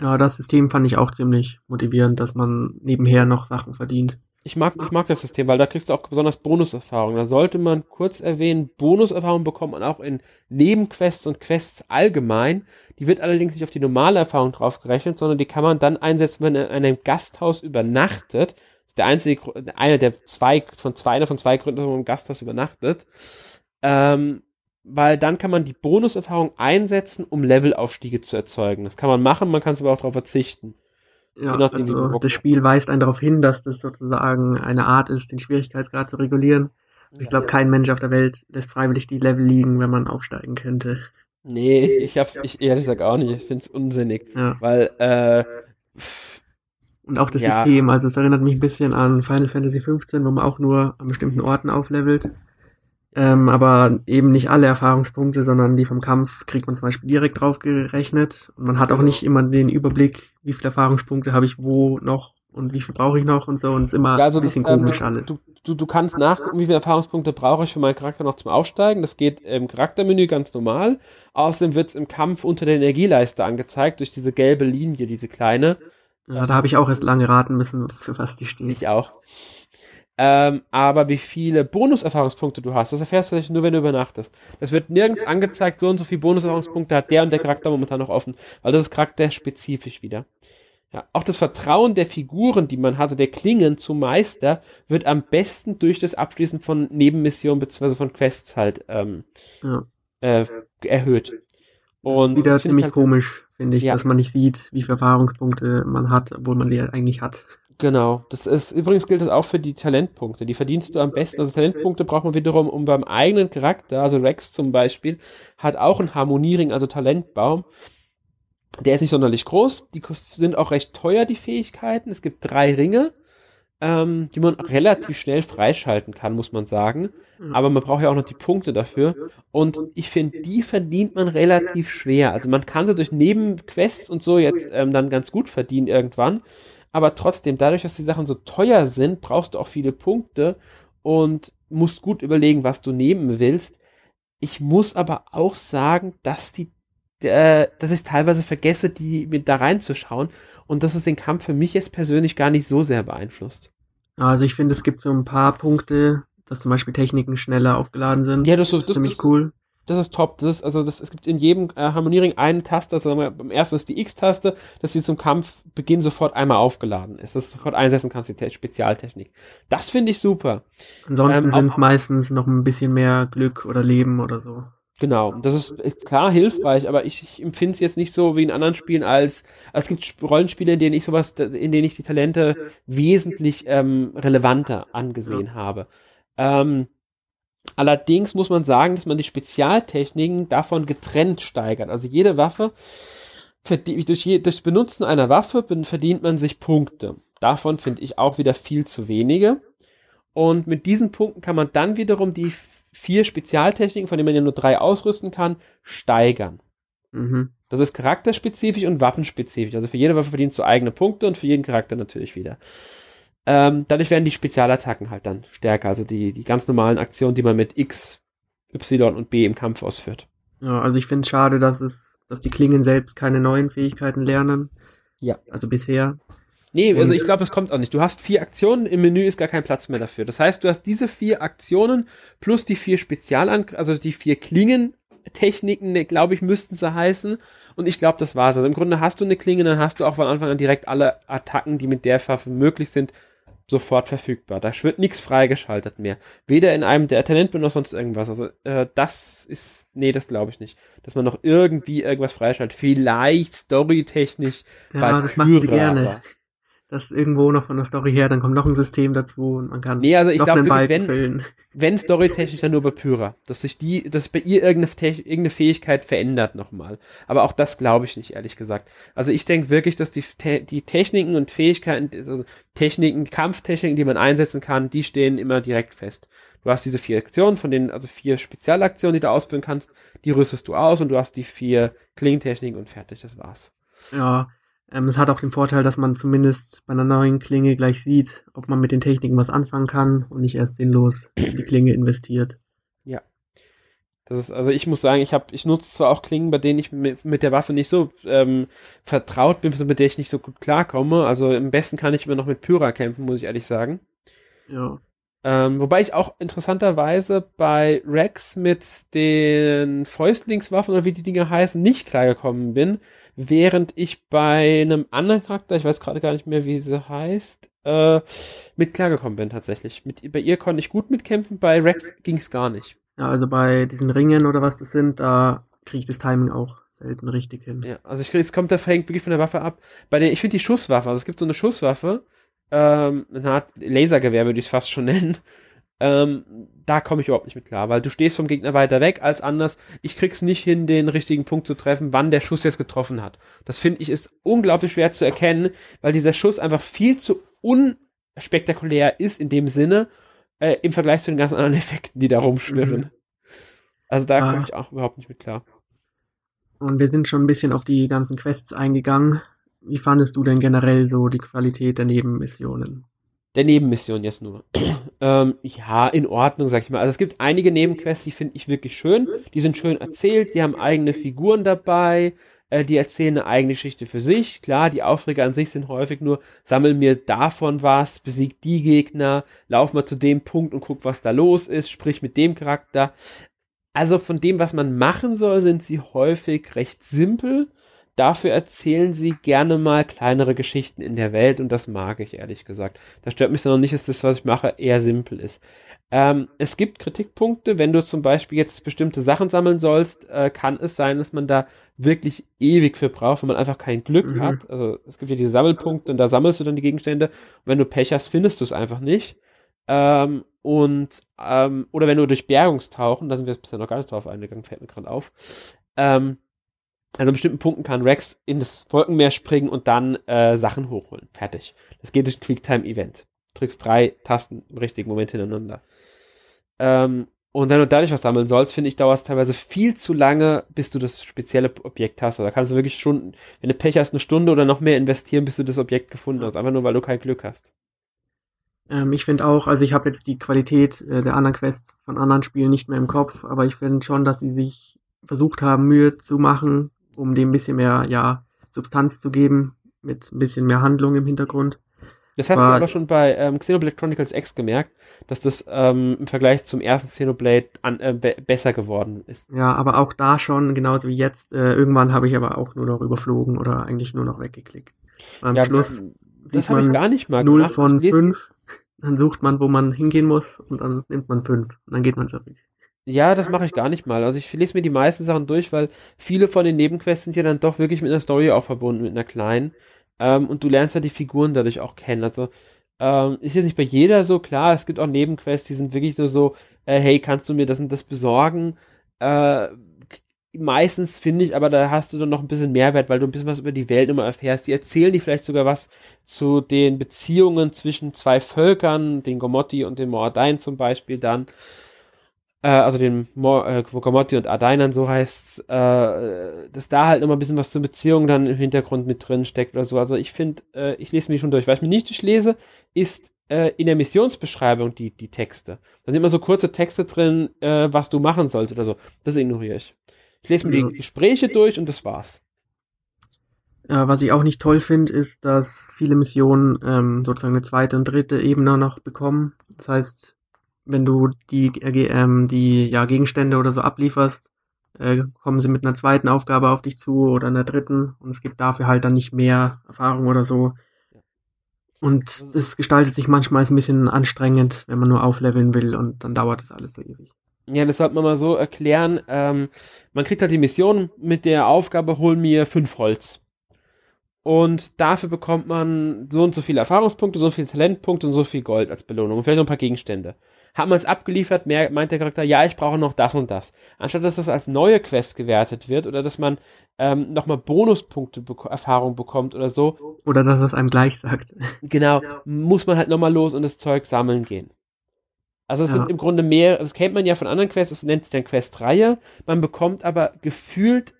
Ja, das System fand ich auch ziemlich motivierend, dass man nebenher noch Sachen verdient. Ich mag, ich mag das System, weil da kriegst du auch besonders Bonuserfahrungen. Da sollte man kurz erwähnen, Bonuserfahrungen bekommt man auch in Nebenquests und Quests allgemein. Die wird allerdings nicht auf die normale Erfahrung draufgerechnet, sondern die kann man dann einsetzen, wenn man in einem Gasthaus übernachtet der einzige, einer der zwei, von zwei, einer von zwei Gründen, dass man im Gasthaus übernachtet. Ähm, weil dann kann man die Bonuserfahrung einsetzen, um Levelaufstiege zu erzeugen. Das kann man machen, man kann es aber auch darauf verzichten. Ja, also das Spiel weist einen darauf hin, dass das sozusagen eine Art ist, den Schwierigkeitsgrad zu regulieren. Ich glaube, kein Mensch auf der Welt lässt freiwillig die Level liegen, wenn man aufsteigen könnte. Nee, ich hab's ich ehrlich gesagt auch nicht. Ich find's unsinnig. Ja. Weil, äh, und auch das ja. System, also es erinnert mich ein bisschen an Final Fantasy XV, wo man auch nur an bestimmten Orten auflevelt. Ähm, aber eben nicht alle Erfahrungspunkte, sondern die vom Kampf kriegt man zum Beispiel direkt drauf gerechnet. Und man hat auch nicht immer den Überblick, wie viele Erfahrungspunkte habe ich wo noch und wie viel brauche ich noch und so. Und es ist immer Ja, also ein bisschen das, komisch ähm, alles. Du, du, du kannst nachgucken, wie viele Erfahrungspunkte brauche ich für meinen Charakter noch zum Aufsteigen. Das geht im Charaktermenü ganz normal. Außerdem wird es im Kampf unter der Energieleiste angezeigt, durch diese gelbe Linie, diese kleine. Ja, da habe ich auch erst lange raten müssen, für was die steht. Ich auch. Ähm, aber wie viele Bonuserfahrungspunkte du hast, das erfährst du nur, wenn du übernachtest. Das wird nirgends angezeigt, so und so viele Bonuserfahrungspunkte hat der und der Charakter momentan noch offen, weil das ist charakterspezifisch wieder. Ja, auch das Vertrauen der Figuren, die man hatte, der Klingen zum Meister, wird am besten durch das Abschließen von Nebenmissionen bzw. von Quests halt ähm, Ja. äh, erhöht. Das ist Und wieder ziemlich halt- komisch, finde ich, Ja. dass man nicht sieht, wie viele Erfahrungspunkte man hat, obwohl man die eigentlich hat. Genau, das ist übrigens gilt das auch für die Talentpunkte. Die verdienst du am besten. Also Talentpunkte braucht man wiederum, um beim eigenen Charakter, also Rex zum Beispiel, hat auch einen Harmoniering, also Talentbaum. Der ist nicht sonderlich groß. Die sind auch recht teuer, die Fähigkeiten. Es gibt drei Ringe, ähm, die man relativ schnell freischalten kann, muss man sagen. Ja. Aber man braucht ja auch noch die Punkte dafür. Und ich finde, die verdient man relativ schwer. Also man kann sie durch Nebenquests und so jetzt ähm, dann ganz gut verdienen irgendwann. Aber trotzdem, dadurch, dass die Sachen so teuer sind, brauchst du auch viele Punkte und musst gut überlegen, was du nehmen willst. Ich muss aber auch sagen, dass die, äh, dass ich teilweise vergesse, die mit da reinzuschauen und dass es den Kampf für mich jetzt persönlich gar nicht so sehr beeinflusst. Also ich finde, es gibt so ein paar Punkte, dass zum Beispiel Techniken schneller aufgeladen sind. Ja, das, das ist ziemlich cool. Das ist top. Das ist, also das, es gibt in jedem äh, Harmoniering einen Taste, also beim ersten ist die X-Taste, dass sie zum Kampfbeginn sofort einmal aufgeladen ist, dass du sofort einsetzen kannst, die Te Spezialtechnik. Das finde ich super. Ansonsten Ähm, sind es meistens noch ein bisschen mehr Glück oder Leben oder so. Genau, das ist ist klar hilfreich, aber ich, ich empfinde es jetzt nicht so wie in anderen Spielen als, als es gibt Sp- Rollenspiele, in denen ich sowas, in denen ich die Talente wesentlich ähm, relevanter angesehen habe. Ähm, allerdings muss man sagen, dass man die Spezialtechniken davon getrennt steigert. Also jede Waffe, durch, je, durch Benutzen einer Waffe verdient man sich Punkte. Davon finde ich auch wieder viel zu wenige. Und mit diesen Punkten kann man dann wiederum die vier Spezialtechniken, von denen man ja nur drei ausrüsten kann, steigern. Mhm. Das ist charakterspezifisch und waffenspezifisch. Also für jede Waffe verdienst du eigene Punkte und für jeden Charakter natürlich wieder. Ähm, dadurch werden die Spezialattacken halt dann stärker. Also die, die ganz normalen Aktionen, die man mit X, Y und B im Kampf ausführt. Ja, also ich finde es schade, dass es, dass die Klingen selbst keine neuen Fähigkeiten lernen. Ja. Also bisher. Nee, also ich glaube, das kommt auch nicht. Du hast vier Aktionen, im Menü ist gar kein Platz mehr dafür. Das heißt, du hast diese vier Aktionen plus die vier Spezialan, also die vier Klingentechniken, ne, glaube ich, müssten sie heißen. Und ich glaube, das war's. Also im Grunde hast du eine Klinge, dann hast du auch von Anfang an direkt alle Attacken, die mit der Waffe möglich sind, sofort verfügbar. Da wird nichts freigeschaltet mehr. Weder in einem der Talent noch sonst irgendwas. Also äh, das ist, nee, das glaube ich nicht. Dass man noch irgendwie irgendwas freischaltet. Vielleicht storytechnisch Ja, bei das machen sie Pyra, gerne. Das irgendwo noch von der Story her, dann kommt noch ein System dazu und man kann Nee, also ich glaube wenn, füllen. wenn storytechnisch dann nur bei Pyra, dass sich die, dass bei ihr irgendeine, irgendeine Fähigkeit verändert nochmal. Aber auch das glaube ich nicht, ehrlich gesagt. Also ich denke wirklich, dass die, die Techniken und Fähigkeiten, also Techniken, Kampftechniken, die man einsetzen kann, die stehen immer direkt fest. Du hast diese vier Aktionen, von denen, also vier Spezialaktionen, die du ausführen kannst, die rüstest du aus und du hast die vier Klingentechniken und fertig, das war's. Ja, es hat auch den Vorteil, dass man zumindest bei einer neuen Klinge gleich sieht, ob man mit den Techniken was anfangen kann und nicht erst sinnlos in die Klinge investiert. Das ist, also ich muss sagen, ich habe, ich nutze zwar auch Klingen, bei denen ich mit, mit der Waffe nicht so ähm, vertraut bin, mit der ich nicht so gut klarkomme. Also am besten kann ich immer noch mit Pyra kämpfen, muss ich ehrlich sagen. Ja. Ähm, wobei ich auch interessanterweise bei Rex mit den Fäustlingswaffen oder wie die Dinge heißen, nicht klargekommen bin, während ich bei einem anderen Charakter, ich weiß gerade gar nicht mehr, wie sie heißt, äh, mit klargekommen bin tatsächlich. Mit, bei ihr konnte ich gut mitkämpfen, bei Rex ging es gar nicht. ja, also bei diesen Ringen oder was das sind, da kriege ich das Timing auch selten richtig hin. Ja, also ich krieg, es kommt, der hängt wirklich von der Waffe ab. Bei der, ich finde die Schusswaffe, also es gibt so eine Schusswaffe, ähm, eine Art Lasergewehr würde ich es fast schon nennen. Ähm, da komme ich überhaupt nicht mit klar, weil du stehst vom Gegner weiter weg als anders. Ich krieg's nicht hin, den richtigen Punkt zu treffen, wann der Schuss jetzt getroffen hat. Das finde ich ist unglaublich schwer zu erkennen, weil dieser Schuss einfach viel zu unspektakulär ist in dem Sinne, äh, im Vergleich zu den ganzen anderen Effekten, die da rumschwirren. Mhm. Also da ah. komme ich auch überhaupt nicht mit klar. Und wir sind schon ein bisschen auf die ganzen Quests eingegangen. Wie fandest du denn generell so die Qualität der Nebenmissionen? Der Nebenmission jetzt nur. ähm, ja, in Ordnung, sag ich mal. Also es gibt einige Nebenquests, die finde ich wirklich schön. Die sind schön erzählt, die haben eigene Figuren dabei, äh, die erzählen eine eigene Geschichte für sich. Klar, die Aufträge an sich sind häufig nur, sammel mir davon was, besieg die Gegner, lauf mal zu dem Punkt und guck, was da los ist, sprich mit dem Charakter. Also von dem, was man machen soll, sind sie häufig recht simpel Dafür erzählen sie gerne mal kleinere Geschichten in der Welt und das mag ich ehrlich gesagt. Das stört mich dann noch nicht, dass das, was ich mache, eher simpel ist. Ähm, es gibt Kritikpunkte, wenn du zum Beispiel jetzt bestimmte Sachen sammeln sollst, äh, kann es sein, dass man da wirklich ewig für braucht, wenn man einfach kein Glück mhm. hat. Also es gibt ja diese Sammelpunkte und da sammelst du dann die Gegenstände. Und wenn du Pech hast, findest du es einfach nicht. Ähm, und ähm, oder wenn du durch Bergungstauchen, da sind wir jetzt bisher noch gar nicht drauf eingegangen, fällt mir gerade auf, ähm, an bestimmten Punkten kann Rex in das Wolkenmeer springen und dann äh, Sachen hochholen. Fertig. Das geht durch ein Quicktime-Event. Drückst drei Tasten im richtigen Moment hintereinander. Ähm, und wenn du dadurch was sammeln sollst, finde ich, dauert es teilweise viel zu lange, bis du das spezielle Objekt hast. Also da kannst du wirklich Stunden, wenn du Pech hast, eine Stunde oder noch mehr investieren, bis du das Objekt gefunden hast. Einfach nur, weil du kein Glück hast. Ähm, ich finde auch, also ich habe jetzt die Qualität äh, der anderen Quests von anderen Spielen nicht mehr im Kopf, aber ich finde schon, dass sie sich versucht haben, Mühe zu machen, um dem ein bisschen mehr, ja, Substanz zu geben, mit ein bisschen mehr Handlung im Hintergrund. Das hast du aber schon bei ähm, Xenoblade Chronicles X gemerkt, dass das ähm, im Vergleich zum ersten Xenoblade an, äh, be besser geworden ist. Ja, aber auch da schon, genauso wie jetzt, äh, irgendwann habe ich aber auch nur noch überflogen oder eigentlich nur noch weggeklickt. Am ja, Schluss das habe ich gar nicht mal 0 gemacht. von 5, dann sucht man, wo man hingehen muss und dann nimmt man 5 und dann geht man zurück. Ja, das mache ich gar nicht mal. Also ich lese mir die meisten Sachen durch, weil viele von den Nebenquests sind ja dann doch wirklich mit einer Story auch verbunden, mit einer kleinen. Ähm, und du lernst ja die Figuren dadurch auch kennen. Also ähm, ist jetzt nicht bei jeder so, klar, es gibt auch Nebenquests, die sind wirklich nur so, äh, hey, kannst du mir das und das besorgen? Äh, meistens finde ich, aber da hast du dann noch ein bisschen Mehrwert, weil du ein bisschen was über die Welt immer erfährst. Die erzählen dir vielleicht sogar was zu den Beziehungen zwischen zwei Völkern, den Gomotti und den Mordain zum Beispiel dann äh, also den Mo äh, und Adainern, so heißt's, äh, dass da halt immer ein bisschen was zur Beziehung dann im Hintergrund mit drin steckt oder so. Also ich finde, äh, ich lese mich schon durch. Was ich mir nicht durchlese, ist äh, in der Missionsbeschreibung die, die Texte. Da sind immer so kurze Texte drin, äh, was du machen sollst oder so. Das ignoriere ich. Ich lese mir ja. die Gespräche durch und das war's. Ja, was ich auch nicht toll finde, ist, dass viele Missionen ähm, sozusagen eine zweite und dritte Ebene noch bekommen. Das heißt, wenn du die, äh, ähm, die ja, Gegenstände oder so ablieferst, äh, kommen sie mit einer zweiten Aufgabe auf dich zu oder einer dritten und es gibt dafür halt dann nicht mehr Erfahrung oder so. Und das gestaltet sich manchmal ein bisschen anstrengend, wenn man nur aufleveln will und dann dauert das alles so ewig. Ja, das sollte man mal so erklären. Ähm, man kriegt halt die Mission mit der Aufgabe, hol mir fünf Holz. Und dafür bekommt man so und so viele Erfahrungspunkte, so viele Talentpunkte und so viel Gold als Belohnung und vielleicht noch ein paar Gegenstände. Hat man es abgeliefert, mehr, meint der Charakter, ja, ich brauche noch das und das. Anstatt dass das als neue Quest gewertet wird oder dass man ähm, nochmal Bonuspunkte be Erfahrung bekommt oder so. Oder dass es einem gleich sagt. Genau, genau. muss man halt nochmal los und das Zeug sammeln gehen. Also es ja. sind im Grunde mehr, das kennt man ja von anderen Quests, es nennt sich dann Questreihe. Man bekommt aber gefühlt,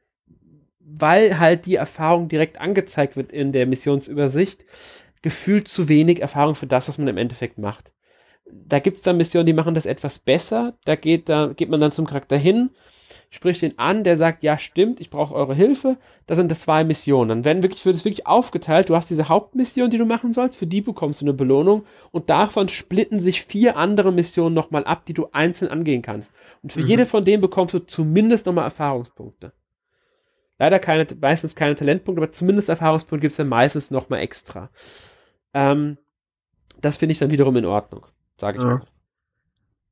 weil halt die Erfahrung direkt angezeigt wird in der Missionsübersicht, gefühlt zu wenig Erfahrung für das, was man im Endeffekt macht da gibt es dann Missionen, die machen das etwas besser. Da geht, da geht man dann zum Charakter hin, spricht ihn an, der sagt, ja, stimmt, ich brauche eure Hilfe. Da sind das zwei Missionen. Dann werden wirklich, wird es wirklich aufgeteilt. Du hast diese Hauptmission, die du machen sollst, für die bekommst du eine Belohnung. Und davon splitten sich vier andere Missionen nochmal ab, die du einzeln angehen kannst. Und für mhm. jede von denen bekommst du zumindest nochmal Erfahrungspunkte. Leider keine, meistens keine Talentpunkte, aber zumindest Erfahrungspunkte gibt es dann meistens nochmal extra. Ähm, das finde ich dann wiederum in Ordnung sage ich ja. mal.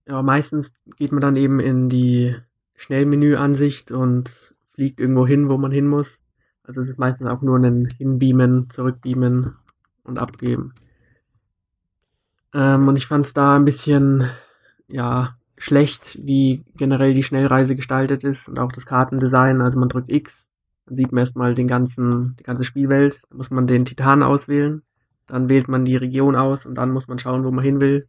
Ja, meistens geht man dann eben in die Schnellmenü-Ansicht und fliegt irgendwo hin, wo man hin muss. Also es ist meistens auch nur ein Hinbeamen, Zurückbeamen und Abgeben. Ähm, und ich fand es da ein bisschen, ja, schlecht, wie generell die Schnellreise gestaltet ist und auch das Kartendesign. Also man drückt X, dann sieht man erstmal den ganzen, die ganze Spielwelt, dann muss man den Titan auswählen, dann wählt man die Region aus und dann muss man schauen, wo man hin will.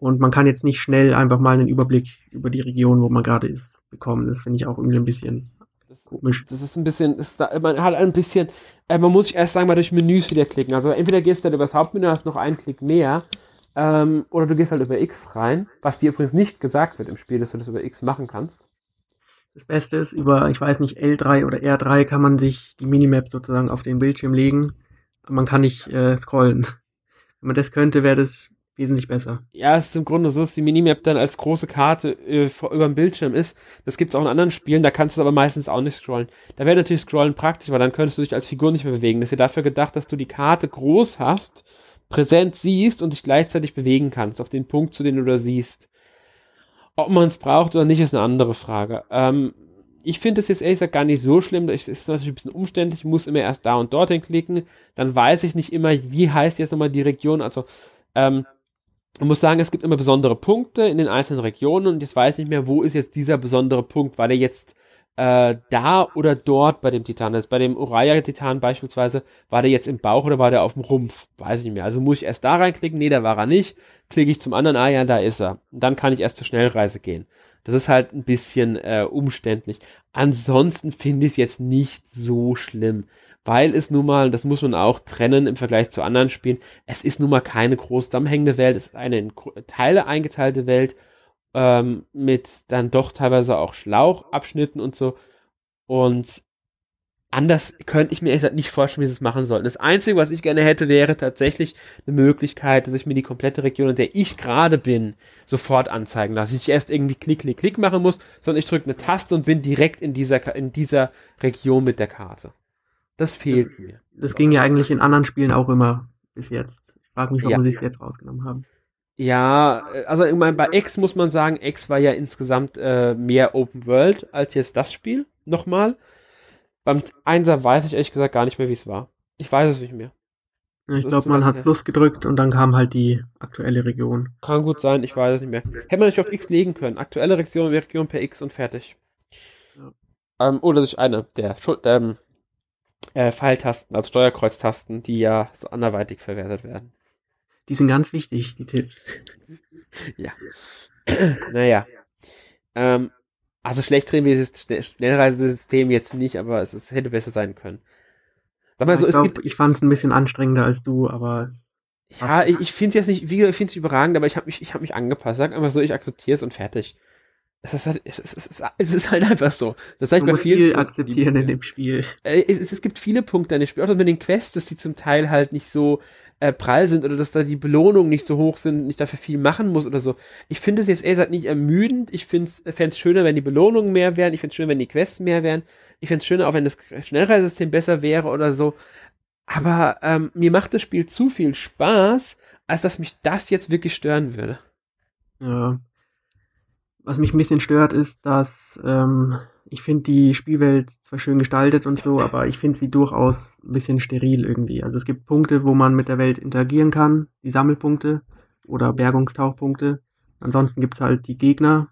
Und man kann jetzt nicht schnell einfach mal einen Überblick über die Region, wo man gerade ist, bekommen. Das finde ich auch irgendwie ein bisschen komisch. Das ist ein bisschen, ist da, man hat ein bisschen, äh, man muss sich erst sagen, mal durch Menüs wieder klicken. Also entweder gehst du dann über das Hauptmenü, hast noch einen Klick mehr, ähm, oder du gehst halt über X rein, was dir übrigens nicht gesagt wird im Spiel, dass du das über X machen kannst. Das Beste ist, über, ich weiß nicht, L3 oder R3 kann man sich die Minimap sozusagen auf den Bildschirm legen. Man kann nicht äh, scrollen. Wenn man das könnte, wäre das wesentlich besser. Ja, es ist im Grunde so, dass die Minimap dann als große Karte äh, über dem Bildschirm ist. Das gibt es auch in anderen Spielen, da kannst du aber meistens auch nicht scrollen. Da wäre natürlich Scrollen praktisch, weil dann könntest du dich als Figur nicht mehr bewegen. Das ist ja dafür gedacht, dass du die Karte groß hast, präsent siehst und dich gleichzeitig bewegen kannst auf den Punkt, zu dem du da siehst. Ob man es braucht oder nicht, ist eine andere Frage. Ähm, ich finde es jetzt ehrlich gesagt gar nicht so schlimm. Es ist natürlich ein bisschen umständlich. Ich muss immer erst da und dorthin klicken. Dann weiß ich nicht immer, wie heißt jetzt nochmal die Region. Also, ähm, ich muss sagen, es gibt immer besondere Punkte in den einzelnen Regionen und jetzt weiß ich nicht mehr, wo ist jetzt dieser besondere Punkt. War der jetzt äh, da oder dort bei dem Titan? Also bei dem Uraya-Titan beispielsweise, war der jetzt im Bauch oder war der auf dem Rumpf? Weiß ich nicht mehr. Also muss ich erst da reinklicken? Nee, da war er nicht. Klicke ich zum anderen, ah ja, da ist er. Und dann kann ich erst zur Schnellreise gehen. Das ist halt ein bisschen äh, umständlich. Ansonsten finde ich es jetzt nicht so schlimm weil es nun mal, das muss man auch trennen im Vergleich zu anderen Spielen, es ist nun mal keine groß zusammenhängende Welt, es ist eine in Teile eingeteilte Welt ähm, mit dann doch teilweise auch Schlauchabschnitten und so. Und anders könnte ich mir ehrlich nicht vorstellen, wie sie es machen sollten. Das Einzige, was ich gerne hätte, wäre tatsächlich eine Möglichkeit, dass ich mir die komplette Region, in der ich gerade bin, sofort anzeigen lasse. Ich nicht erst irgendwie Klick, Klick, Klick machen muss, sondern ich drücke eine Taste und bin direkt in dieser, in dieser Region mit der Karte. Das fehlt das, mir. Das ging ja eigentlich in anderen Spielen auch immer bis jetzt. Ich frage mich, warum ja. sie es jetzt rausgenommen haben. Ja, also ich meine, bei X muss man sagen, X war ja insgesamt äh, mehr Open World als jetzt das Spiel. Nochmal. Beim Einser weiß ich ehrlich gesagt gar nicht mehr, wie es war. Ich weiß es nicht mehr. ich glaube, man hat Plus gedrückt und dann kam halt die aktuelle Region. Kann gut sein, ich weiß es nicht mehr. Hätte man nicht auf X legen können. Aktuelle Region, Region per X und fertig. Ja. Ähm, oder durch eine der Schuld, ähm, äh, Pfeiltasten, also Steuerkreuztasten, die ja so anderweitig verwertet werden. Die sind ganz wichtig, die Tipps. ja. naja. Ähm, also schlecht drin wie das Schnellreisesystem jetzt nicht, aber es, es hätte besser sein können. Sag mal ja, so, ich, glaub, ich fand es ein bisschen anstrengender als du, aber. Ja, ich, ich finde es jetzt nicht, wie ich finde es überragend, aber ich habe mich, ich habe mich angepasst. Sag einfach so, ich akzeptiere es und fertig. Es ist, halt, es, ist, es, ist, es ist halt einfach so. Das sage ich bei vielen. Viel akzeptieren in dem Spiel. Es, es, es gibt viele Punkte in dem Spiel, auch mit den Quests, dass die zum Teil halt nicht so äh, prall sind oder dass da die Belohnungen nicht so hoch sind, nicht dafür viel machen muss oder so. Ich finde es jetzt eher nicht ermüdend. Ich fände es schöner, wenn die Belohnungen mehr wären. Ich fände es schöner, wenn die Quests mehr wären. Ich fände es schöner, auch wenn das Schnellreisesystem besser wäre oder so. Aber ähm, mir macht das Spiel zu viel Spaß, als dass mich das jetzt wirklich stören würde. Ja, was mich ein bisschen stört, ist, dass ähm, ich finde die Spielwelt zwar schön gestaltet und so, aber ich finde sie durchaus ein bisschen steril irgendwie. Also es gibt Punkte, wo man mit der Welt interagieren kann, die Sammelpunkte oder Bergungstauchpunkte. Ansonsten gibt's halt die Gegner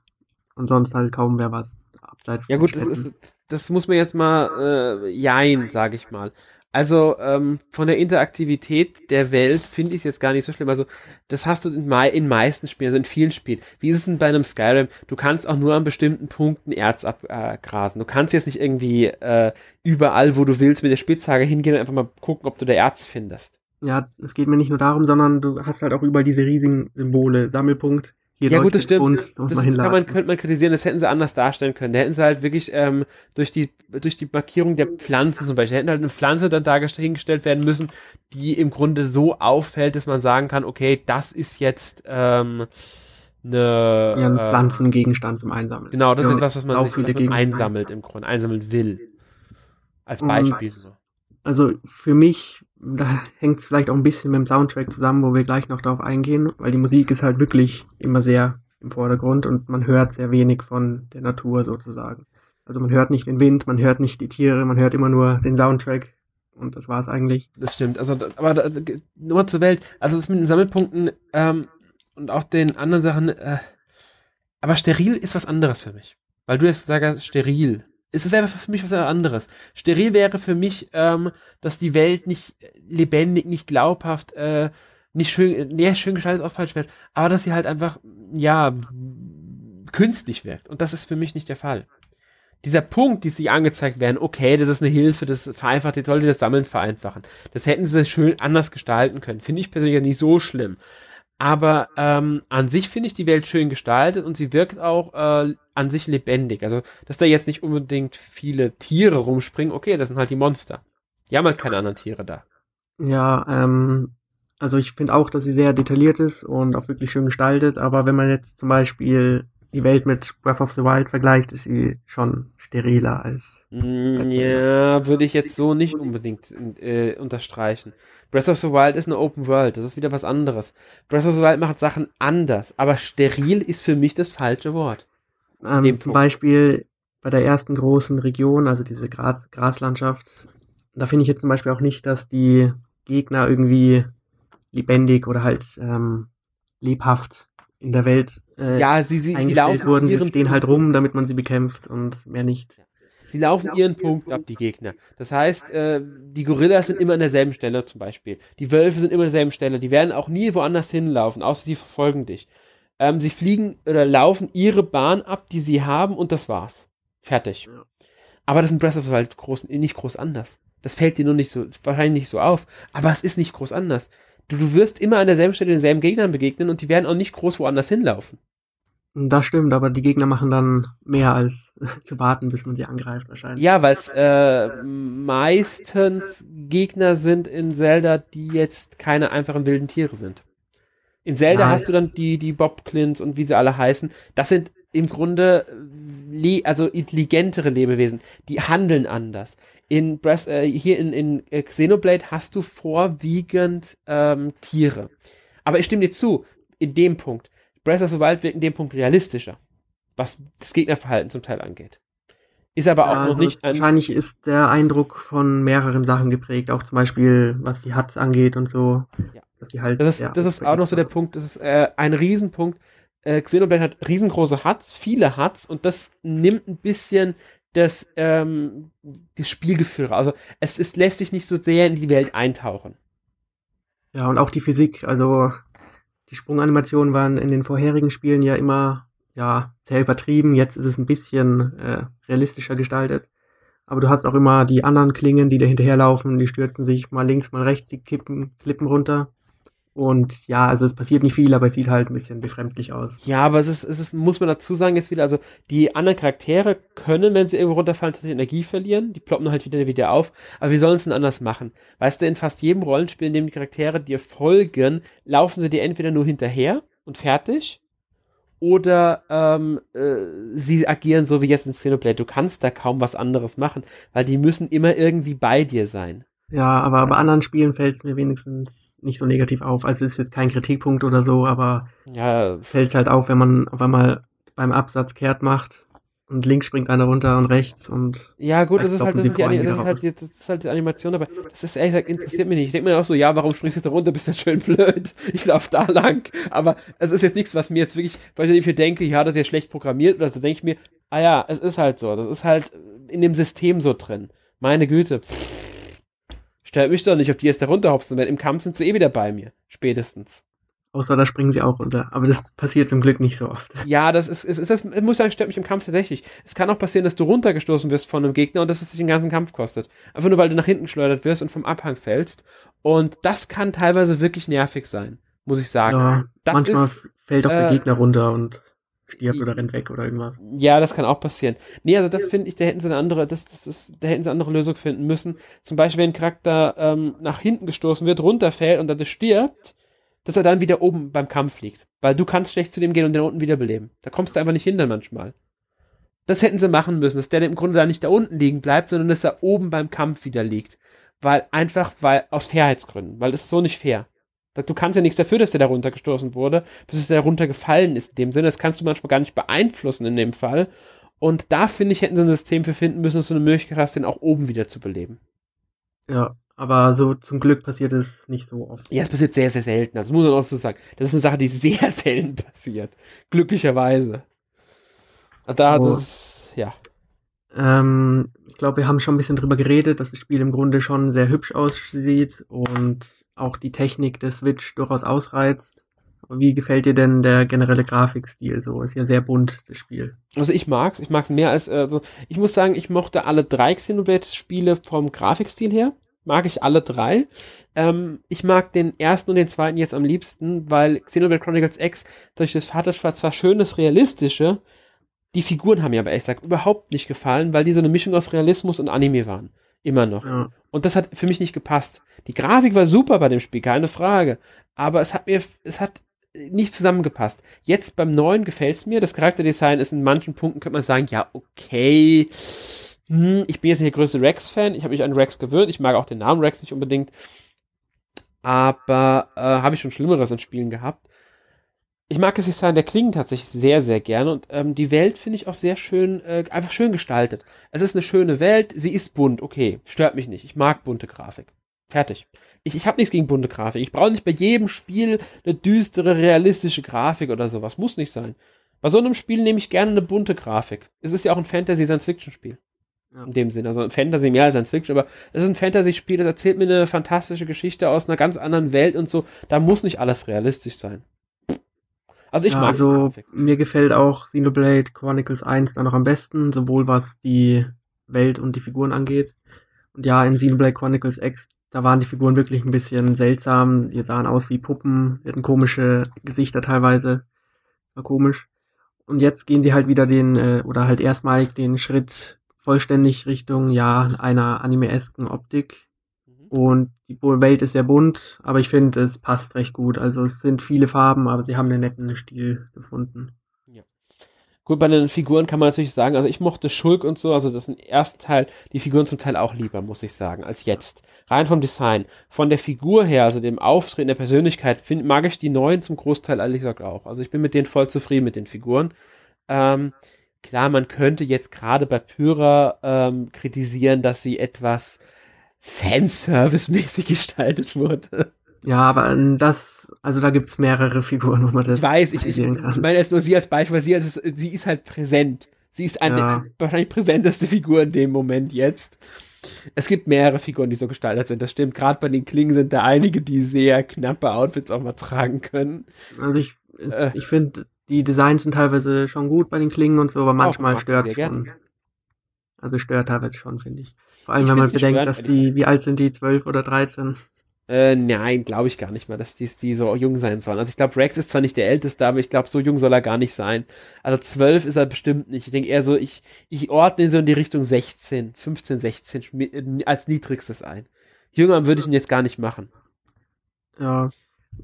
und sonst halt kaum wer was abseits. Ja gut, das, ist, das muss man jetzt mal äh, jein, sage ich mal. Also ähm, von der Interaktivität der Welt finde ich es jetzt gar nicht so schlimm. Also das hast du in, mei in meisten Spielen, also in vielen Spielen. Wie ist es denn bei einem Skyrim? Du kannst auch nur an bestimmten Punkten Erz abgrasen. Äh, du kannst jetzt nicht irgendwie äh, überall, wo du willst, mit der Spitzhacke hingehen und einfach mal gucken, ob du da Erz findest. Ja, es geht mir nicht nur darum, sondern du hast halt auch überall diese riesigen Symbole. Sammelpunkt, hier ja, gut, das stimmt. Und, das kann man, könnte man kritisieren, das hätten sie anders darstellen können. Da hätten sie halt wirklich ähm, durch, die, durch die Markierung der Pflanzen zum Beispiel, hätten halt eine Pflanze dann dargestellt hingestellt werden müssen, die im Grunde so auffällt, dass man sagen kann, okay, das ist jetzt ähm, eine, ja, ein äh, Pflanzengegenstand zum Einsammeln. Genau, das ja, ist etwas, was man sich einsammelt im Grunde, einsammeln will. Als Beispiel. Also für mich da hängt es vielleicht auch ein bisschen mit dem Soundtrack zusammen, wo wir gleich noch darauf eingehen, weil die Musik ist halt wirklich immer sehr im Vordergrund und man hört sehr wenig von der Natur sozusagen. Also man hört nicht den Wind, man hört nicht die Tiere, man hört immer nur den Soundtrack und das war's eigentlich. Das stimmt. Also, aber nur zur Welt. Also das mit den Sammelpunkten ähm, und auch den anderen Sachen. Äh, aber steril ist was anderes für mich, weil du jetzt sagst steril es wäre für mich was anderes. Steril wäre für mich, ähm, dass die Welt nicht lebendig, nicht glaubhaft, äh, nicht schön, nee, schön gestaltet auch falsch wird, aber dass sie halt einfach, ja, künstlich wirkt. Und das ist für mich nicht der Fall. Dieser Punkt, die sie angezeigt werden, okay, das ist eine Hilfe, das vereinfacht, jetzt sollte das Sammeln vereinfachen. Das hätten sie schön anders gestalten können. Finde ich persönlich nicht so schlimm. Aber ähm, an sich finde ich die Welt schön gestaltet und sie wirkt auch äh, an sich lebendig. Also, dass da jetzt nicht unbedingt viele Tiere rumspringen, okay, das sind halt die Monster. Die haben halt keine anderen Tiere da. Ja, ähm, also ich finde auch, dass sie sehr detailliert ist und auch wirklich schön gestaltet, aber wenn man jetzt zum Beispiel die Welt mit Breath of the Wild vergleicht, ist sie schon steriler als. Mm, ja, würde ich jetzt so nicht unbedingt äh, unterstreichen. Breath of the Wild ist eine Open World, das ist wieder was anderes. Breath of the Wild macht Sachen anders, aber steril ist für mich das falsche Wort. Ähm, zum. Beispiel bei der ersten großen Region, also diese Gras Graslandschaft, da finde ich jetzt zum Beispiel auch nicht, dass die Gegner irgendwie lebendig oder halt ähm, lebhaft in der Welt äh, ja, sie, sie, eingestellt sie wurden. Sie stehen halt rum, damit man sie bekämpft und mehr nicht. Sie laufen ihren Punkt ab, die Gegner. Das heißt, äh, die Gorillas sind immer an derselben Stelle zum Beispiel. Die Wölfe sind immer an derselben Stelle. Die werden auch nie woanders hinlaufen, außer sie verfolgen dich. Ähm, sie fliegen oder laufen ihre Bahn ab, die sie haben, und das war's. Fertig. Ja. Aber das ist in Breath of the Wild groß, nicht groß anders. Das fällt dir nur nicht so, wahrscheinlich nicht so auf. Aber es ist nicht groß anders. Du, du wirst immer an derselben Stelle denselben Gegnern begegnen und die werden auch nicht groß woanders hinlaufen. Das stimmt, aber die Gegner machen dann mehr als zu warten, bis man sie angreift wahrscheinlich. Ja, weil es äh, meistens Gegner sind in Zelda, die jetzt keine einfachen wilden Tiere sind. In Zelda ja, hast du dann die, die Bobclins und wie sie alle heißen. Das sind im Grunde also intelligentere Lebewesen. Die handeln anders in Breath, äh, hier in, in äh, Xenoblade hast du vorwiegend ähm, Tiere. Aber ich stimme dir zu, in dem Punkt. Breath of the Wild wirkt in dem Punkt realistischer, was das Gegnerverhalten zum Teil angeht. Ist aber ja, auch noch also nicht. wahrscheinlich ist der Eindruck von mehreren Sachen geprägt, auch zum Beispiel was die Huts angeht und so. Ja. Dass die halt, das ist, ja, das ist auch noch so der Punkt, das ist äh, ein Riesenpunkt. Äh, Xenoblade hat riesengroße Huts, viele Huts und das nimmt ein bisschen das, ähm, das Spielgefühl. Also es, es lässt sich nicht so sehr in die Welt eintauchen. Ja, und auch die Physik, also die Sprunganimationen waren in den vorherigen Spielen ja immer ja sehr übertrieben. Jetzt ist es ein bisschen äh, realistischer gestaltet. Aber du hast auch immer die anderen Klingen, die da hinterherlaufen, die stürzen sich mal links, mal rechts, die kippen, klippen runter. Und ja, also es passiert nicht viel, aber es sieht halt ein bisschen befremdlich aus. Ja, aber es ist, es ist, muss man dazu sagen, jetzt wieder, also die anderen Charaktere können, wenn sie irgendwo runterfallen, tatsächlich Energie verlieren. Die ploppen halt wieder, wieder auf. Aber wie sollen es denn anders machen? Weißt du, in fast jedem Rollenspiel, in dem die Charaktere dir folgen, laufen sie dir entweder nur hinterher und fertig. Oder ähm, äh, sie agieren so wie jetzt in Xenoblade. Du kannst da kaum was anderes machen, weil die müssen immer irgendwie bei dir sein. Ja, aber bei anderen Spielen fällt es mir wenigstens nicht so negativ auf. Also es ist jetzt kein Kritikpunkt oder so, aber ja. fällt halt auf, wenn man auf einmal beim Absatz kehrt macht und links springt einer runter und rechts und ja gut, das ist halt das, ist, die, das, ist halt, das ist halt die Animation, aber das ist ehrlich gesagt interessiert mich nicht. Ich denke mir auch so, ja, warum springst du jetzt da runter? Bist du schön blöd? Ich laufe da lang. Aber es ist jetzt nichts, was mir jetzt wirklich, weil ich mir denke, ja, das ist ja schlecht programmiert oder so, denke ich mir, ah ja, es ist halt so. Das ist halt in dem System so drin. Meine Güte. Pff Stört mich doch nicht, ob die jetzt da runterhopsen werden. Im Kampf sind sie eh wieder bei mir. Spätestens. Außer da springen sie auch runter. Aber das passiert zum Glück nicht so oft. Ja, das ist, ist, ist das muss sagen, stört mich im Kampf tatsächlich. Es kann auch passieren, dass du runtergestoßen wirst von einem Gegner und dass es dich den ganzen Kampf kostet. Einfach nur, weil du nach hinten geschleudert wirst und vom Abhang fällst. Und das kann teilweise wirklich nervig sein, muss ich sagen. Ja, manchmal ist, fällt auch der äh, Gegner runter und stirbt oder rennt weg oder irgendwas. Ja, das kann auch passieren. Nee, also das finde ich, da hätten sie eine andere, das, das, das, da hätten sie eine andere Lösung finden müssen. Zum Beispiel, wenn ein Charakter ähm, nach hinten gestoßen wird, runterfällt und dann stirbt, dass er dann wieder oben beim Kampf liegt. Weil du kannst schlecht zu dem gehen und den unten wiederbeleben. Da kommst du einfach nicht hin dann manchmal. Das hätten sie machen müssen, dass der im Grunde da nicht da unten liegen bleibt, sondern dass er oben beim Kampf wieder liegt. Weil einfach, weil, aus Fairheitsgründen, weil das ist so nicht fair. Du kannst ja nichts dafür, dass der da runtergestoßen wurde, bis der runtergefallen ist. In dem Sinne, das kannst du manchmal gar nicht beeinflussen in dem Fall. Und da finde ich, hätten sie ein System für finden müssen, dass du eine Möglichkeit hast, den auch oben wieder zu beleben. Ja, aber so zum Glück passiert es nicht so oft. Ja, es passiert sehr, sehr selten. Das muss man auch so sagen. Das ist eine Sache, die sehr selten passiert. Glücklicherweise. Da, oh. das, ja. Ähm, ich glaube, wir haben schon ein bisschen drüber geredet, dass das Spiel im Grunde schon sehr hübsch aussieht und auch die Technik der Switch durchaus ausreizt. Wie gefällt dir denn der generelle Grafikstil so? Ist ja sehr bunt, das Spiel. Also ich mag's, ich mag's mehr als, also ich muss sagen, ich mochte alle drei Xenoblade-Spiele vom Grafikstil her. Mag ich alle drei. Ähm, ich mag den ersten und den zweiten jetzt am liebsten, weil Xenoblade Chronicles X durch das war zwar schönes, realistische, die Figuren haben mir aber ehrlich gesagt überhaupt nicht gefallen, weil die so eine Mischung aus Realismus und Anime waren. Immer noch. Ja. Und das hat für mich nicht gepasst. Die Grafik war super bei dem Spiel, keine Frage. Aber es hat mir, es hat nicht zusammengepasst. Jetzt beim neuen gefällt es mir. Das Charakterdesign ist in manchen Punkten, könnte man sagen, ja, okay. Hm, ich bin jetzt nicht der größte Rex-Fan. Ich habe mich an Rex gewöhnt. Ich mag auch den Namen Rex nicht unbedingt. Aber äh, habe ich schon Schlimmeres in Spielen gehabt ich mag das Design der Klingen tatsächlich sehr, sehr gerne und ähm, die Welt finde ich auch sehr schön, äh, einfach schön gestaltet. Es ist eine schöne Welt, sie ist bunt, okay, stört mich nicht. Ich mag bunte Grafik. Fertig. Ich, ich habe nichts gegen bunte Grafik. Ich brauche nicht bei jedem Spiel eine düstere, realistische Grafik oder sowas. Muss nicht sein. Bei so einem Spiel nehme ich gerne eine bunte Grafik. Es ist ja auch ein Fantasy-Science-Fiction-Spiel. Ja. In dem Sinn. Also ein Fantasy mehr als Science-Fiction, aber es ist ein Fantasy-Spiel, das erzählt mir eine fantastische Geschichte aus einer ganz anderen Welt und so. Da muss nicht alles realistisch sein. Also ich ja, mag Also mir gefällt auch Xenoblade Chronicles 1 dann noch am besten, sowohl was die Welt und die Figuren angeht. Und ja, in Xenoblade Chronicles X, da waren die Figuren wirklich ein bisschen seltsam. Die sahen aus wie Puppen, hatten komische Gesichter teilweise. War komisch. Und jetzt gehen sie halt wieder den, äh, oder halt erstmalig den Schritt vollständig Richtung, ja, einer anime-esken Optik. Und die Welt ist sehr bunt, aber ich finde, es passt recht gut. Also es sind viele Farben, aber sie haben einen netten Stil gefunden. Ja. Gut, bei den Figuren kann man natürlich sagen, also ich mochte Schulk und so, also das ist im ersten Teil, die Figuren zum Teil auch lieber, muss ich sagen, als jetzt. Rein vom Design. Von der Figur her, also dem Auftreten der Persönlichkeit, find, mag ich die neuen zum Großteil ehrlich gesagt auch. Also ich bin mit denen voll zufrieden mit den Figuren. Ähm, klar, man könnte jetzt gerade bei Pyra ähm, kritisieren, dass sie etwas Fanservice-mäßig gestaltet wurde. Ja, aber das, also da gibt's mehrere Figuren, wo man das Ich weiß, ich, ich, ich meine jetzt nur sie als Beispiel, weil sie, als, sie ist halt präsent. Sie ist eine ja. wahrscheinlich präsenteste Figur in dem Moment jetzt. Es gibt mehrere Figuren, die so gestaltet sind. Das stimmt. Gerade bei den Klingen sind da einige, die sehr knappe Outfits auch mal tragen können. Also ich, äh, ich finde, die Designs sind teilweise schon gut bei den Klingen und so, aber manchmal stört es schon. Gern. Also stört teilweise schon, finde ich. Vor allem, ich wenn man bedenkt, dass die, wie alt sind die, 12 oder 13? Äh, nein, glaube ich gar nicht mal, dass die, die so jung sein sollen. Also ich glaube, Rex ist zwar nicht der Älteste, aber ich glaube, so jung soll er gar nicht sein. Also 12 ist er bestimmt nicht. Ich denke eher so, ich, ich ordne ihn so in die Richtung 16, 15, 16 als niedrigstes ein. Jünger würde ich ihn jetzt gar nicht machen. Ja. Ähm,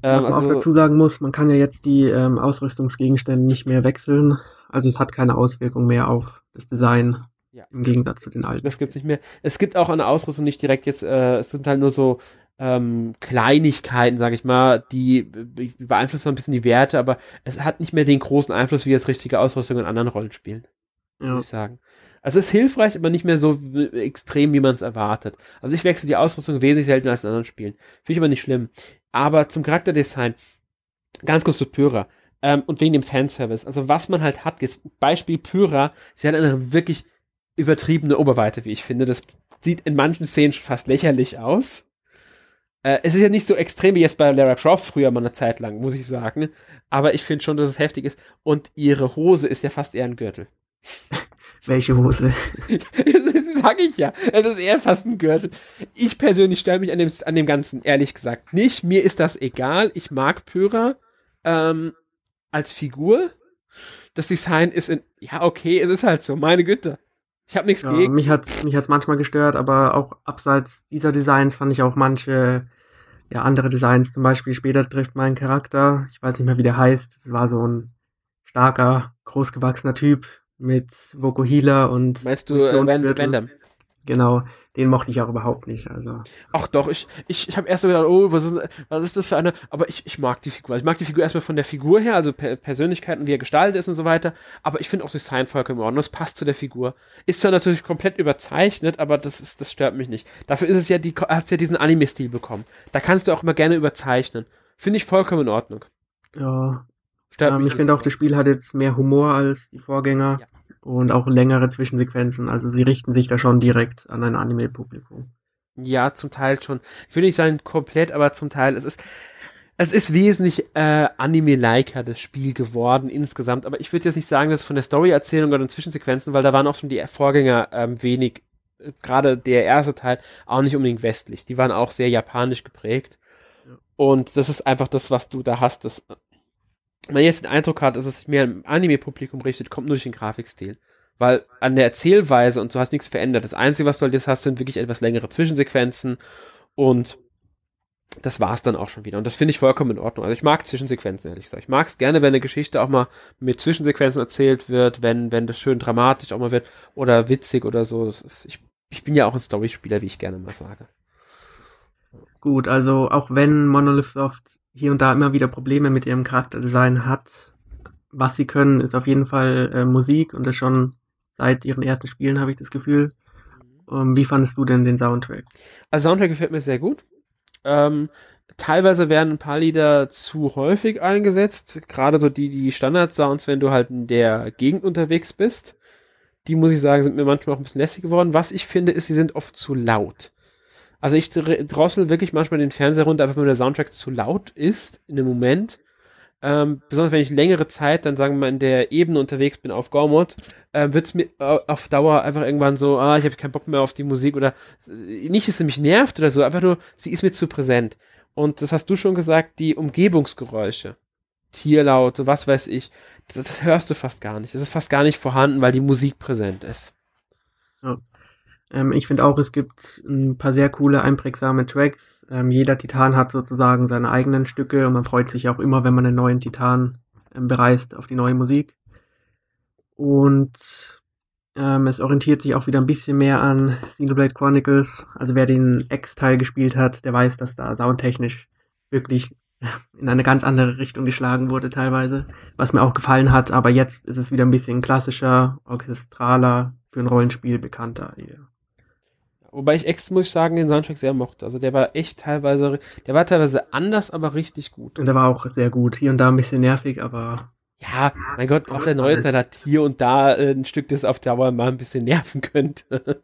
Was man also, auch dazu sagen muss, man kann ja jetzt die ähm, Ausrüstungsgegenstände nicht mehr wechseln. Also es hat keine Auswirkung mehr auf das Design. Ja. Im Gegensatz zu den alten. Das gibt's nicht mehr. Es gibt auch eine Ausrüstung nicht direkt jetzt, äh, es sind halt nur so ähm, Kleinigkeiten, sag ich mal, die, die beeinflussen ein bisschen die Werte, aber es hat nicht mehr den großen Einfluss wie jetzt richtige Ausrüstung in anderen Rollenspielen. Ja. Muss ich sagen. Also es ist hilfreich, aber nicht mehr so extrem, wie man es erwartet. Also ich wechsle die Ausrüstung wesentlich seltener als in anderen Spielen. Finde ich aber nicht schlimm. Aber zum Charakterdesign, ganz kurz zu Pyra. Ähm, und wegen dem Fanservice. Also was man halt hat, jetzt Beispiel Pyra, sie hat eine wirklich übertriebene Oberweite, wie ich finde. Das sieht in manchen Szenen fast lächerlich aus. Äh, es ist ja nicht so extrem wie jetzt bei Lara Croft früher mal eine Zeit lang, muss ich sagen. Aber ich finde schon, dass es heftig ist. Und ihre Hose ist ja fast eher ein Gürtel. Welche Hose? das sag ich ja. Es ist eher fast ein Gürtel. Ich persönlich stelle mich an dem, an dem Ganzen, ehrlich gesagt, nicht. Mir ist das egal. Ich mag Pyra ähm, als Figur. Das Design ist in, ja, okay, es ist halt so, meine Güte. Ich habe nichts ja, gegen. Mich hat mich hat's manchmal gestört, aber auch abseits dieser Designs fand ich auch manche ja andere Designs. Zum Beispiel später trifft mein Charakter, ich weiß nicht mehr wie der heißt. Das war so ein starker, großgewachsener Typ mit Vokuhila und. Meinst du äh, Van, Genau, den mochte ich auch überhaupt nicht. Also. Ach doch, ich, ich, ich habe erst so gedacht, oh, was ist, was ist das für eine, aber ich, ich mag die Figur. Ich mag die Figur erstmal von der Figur her, also per Persönlichkeiten, wie er gestaltet ist und so weiter, aber ich finde auch Design vollkommen in Ordnung, das passt zu der Figur. Ist zwar natürlich komplett überzeichnet, aber das ist, das stört mich nicht. Dafür ist es ja, die, hast ja diesen Anime-Stil bekommen. Da kannst du auch immer gerne überzeichnen. Finde ich vollkommen in Ordnung. Ja. Stört ähm, ich finde auch, das Spiel hat jetzt mehr Humor als die Vorgänger. Ja. Und auch längere Zwischensequenzen. Also sie richten sich da schon direkt an ein Anime-Publikum. Ja, zum Teil schon. Ich will nicht sagen komplett, aber zum Teil. Es ist, es ist wesentlich äh, Anime-liker das Spiel geworden insgesamt. Aber ich würde jetzt nicht sagen, dass es von der Story-Erzählung oder den Zwischensequenzen, weil da waren auch schon die Vorgänger ähm, wenig, äh, gerade der erste Teil, auch nicht unbedingt westlich. Die waren auch sehr japanisch geprägt. Und das ist einfach das, was du da hast. Das, man jetzt den Eindruck hat, dass es mehr im Anime-Publikum richtet, kommt nur durch den Grafikstil. Weil an der Erzählweise und so hat nichts verändert. Das Einzige, was du halt jetzt hast, sind wirklich etwas längere Zwischensequenzen und das war's dann auch schon wieder. Und das finde ich vollkommen in Ordnung. Also ich mag Zwischensequenzen, ehrlich gesagt. Ich mag es gerne, wenn eine Geschichte auch mal mit Zwischensequenzen erzählt wird, wenn, wenn das schön dramatisch auch mal wird oder witzig oder so. Ist, ich, ich bin ja auch ein Storyspieler, wie ich gerne mal sage. Gut, also auch wenn Monolith Soft hier und da immer wieder Probleme mit ihrem Charakterdesign hat, was sie können, ist auf jeden Fall äh, Musik und das schon seit ihren ersten Spielen, habe ich das Gefühl. Um, ähm, wie fandest du denn den Soundtrack? Also Soundtrack gefällt mir sehr gut. Ähm, teilweise werden ein paar Lieder zu häufig eingesetzt. Gerade so die, die Standard-Sounds, wenn du halt in der Gegend unterwegs bist. Die, muss ich sagen, sind mir manchmal auch ein bisschen lässig geworden. Was ich finde, ist, sie sind oft zu laut. Also ich drossel wirklich manchmal den Fernseher runter, einfach wenn der Soundtrack zu laut ist in dem Moment. Ähm, besonders wenn ich längere Zeit dann sagen wir mal in der Ebene unterwegs bin auf Gormod, äh, wird es mir äh, auf Dauer einfach irgendwann so, ah, ich habe keinen Bock mehr auf die Musik oder äh, nicht, dass sie mich nervt oder so, einfach nur, sie ist mir zu präsent. Und das hast du schon gesagt, die Umgebungsgeräusche, Tierlaute, was weiß ich, das, das hörst du fast gar nicht. Das ist fast gar nicht vorhanden, weil die Musik präsent ist. Ja. Ähm, ich finde auch, es gibt ein paar sehr coole, einprägsame Tracks. Ähm, jeder Titan hat sozusagen seine eigenen Stücke und man freut sich auch immer, wenn man einen neuen Titan ähm, bereist auf die neue Musik. Und ähm, es orientiert sich auch wieder ein bisschen mehr an Xenoblade Chronicles. Also wer den X-Teil gespielt hat, der weiß, dass da soundtechnisch wirklich in eine ganz andere Richtung geschlagen wurde teilweise, was mir auch gefallen hat, aber jetzt ist es wieder ein bisschen klassischer, orchestraler, für ein Rollenspiel bekannter hier. Wobei ich Ex, muss ich sagen, den Soundtrack sehr mochte. Also der war echt teilweise, der war teilweise anders, aber richtig gut. Und der war auch sehr gut. Hier und da ein bisschen nervig, aber. Ja, mein Gott, auch der neue Teil hat hier und da äh, ein Stück, das auf Dauer mal ein bisschen nerven könnte.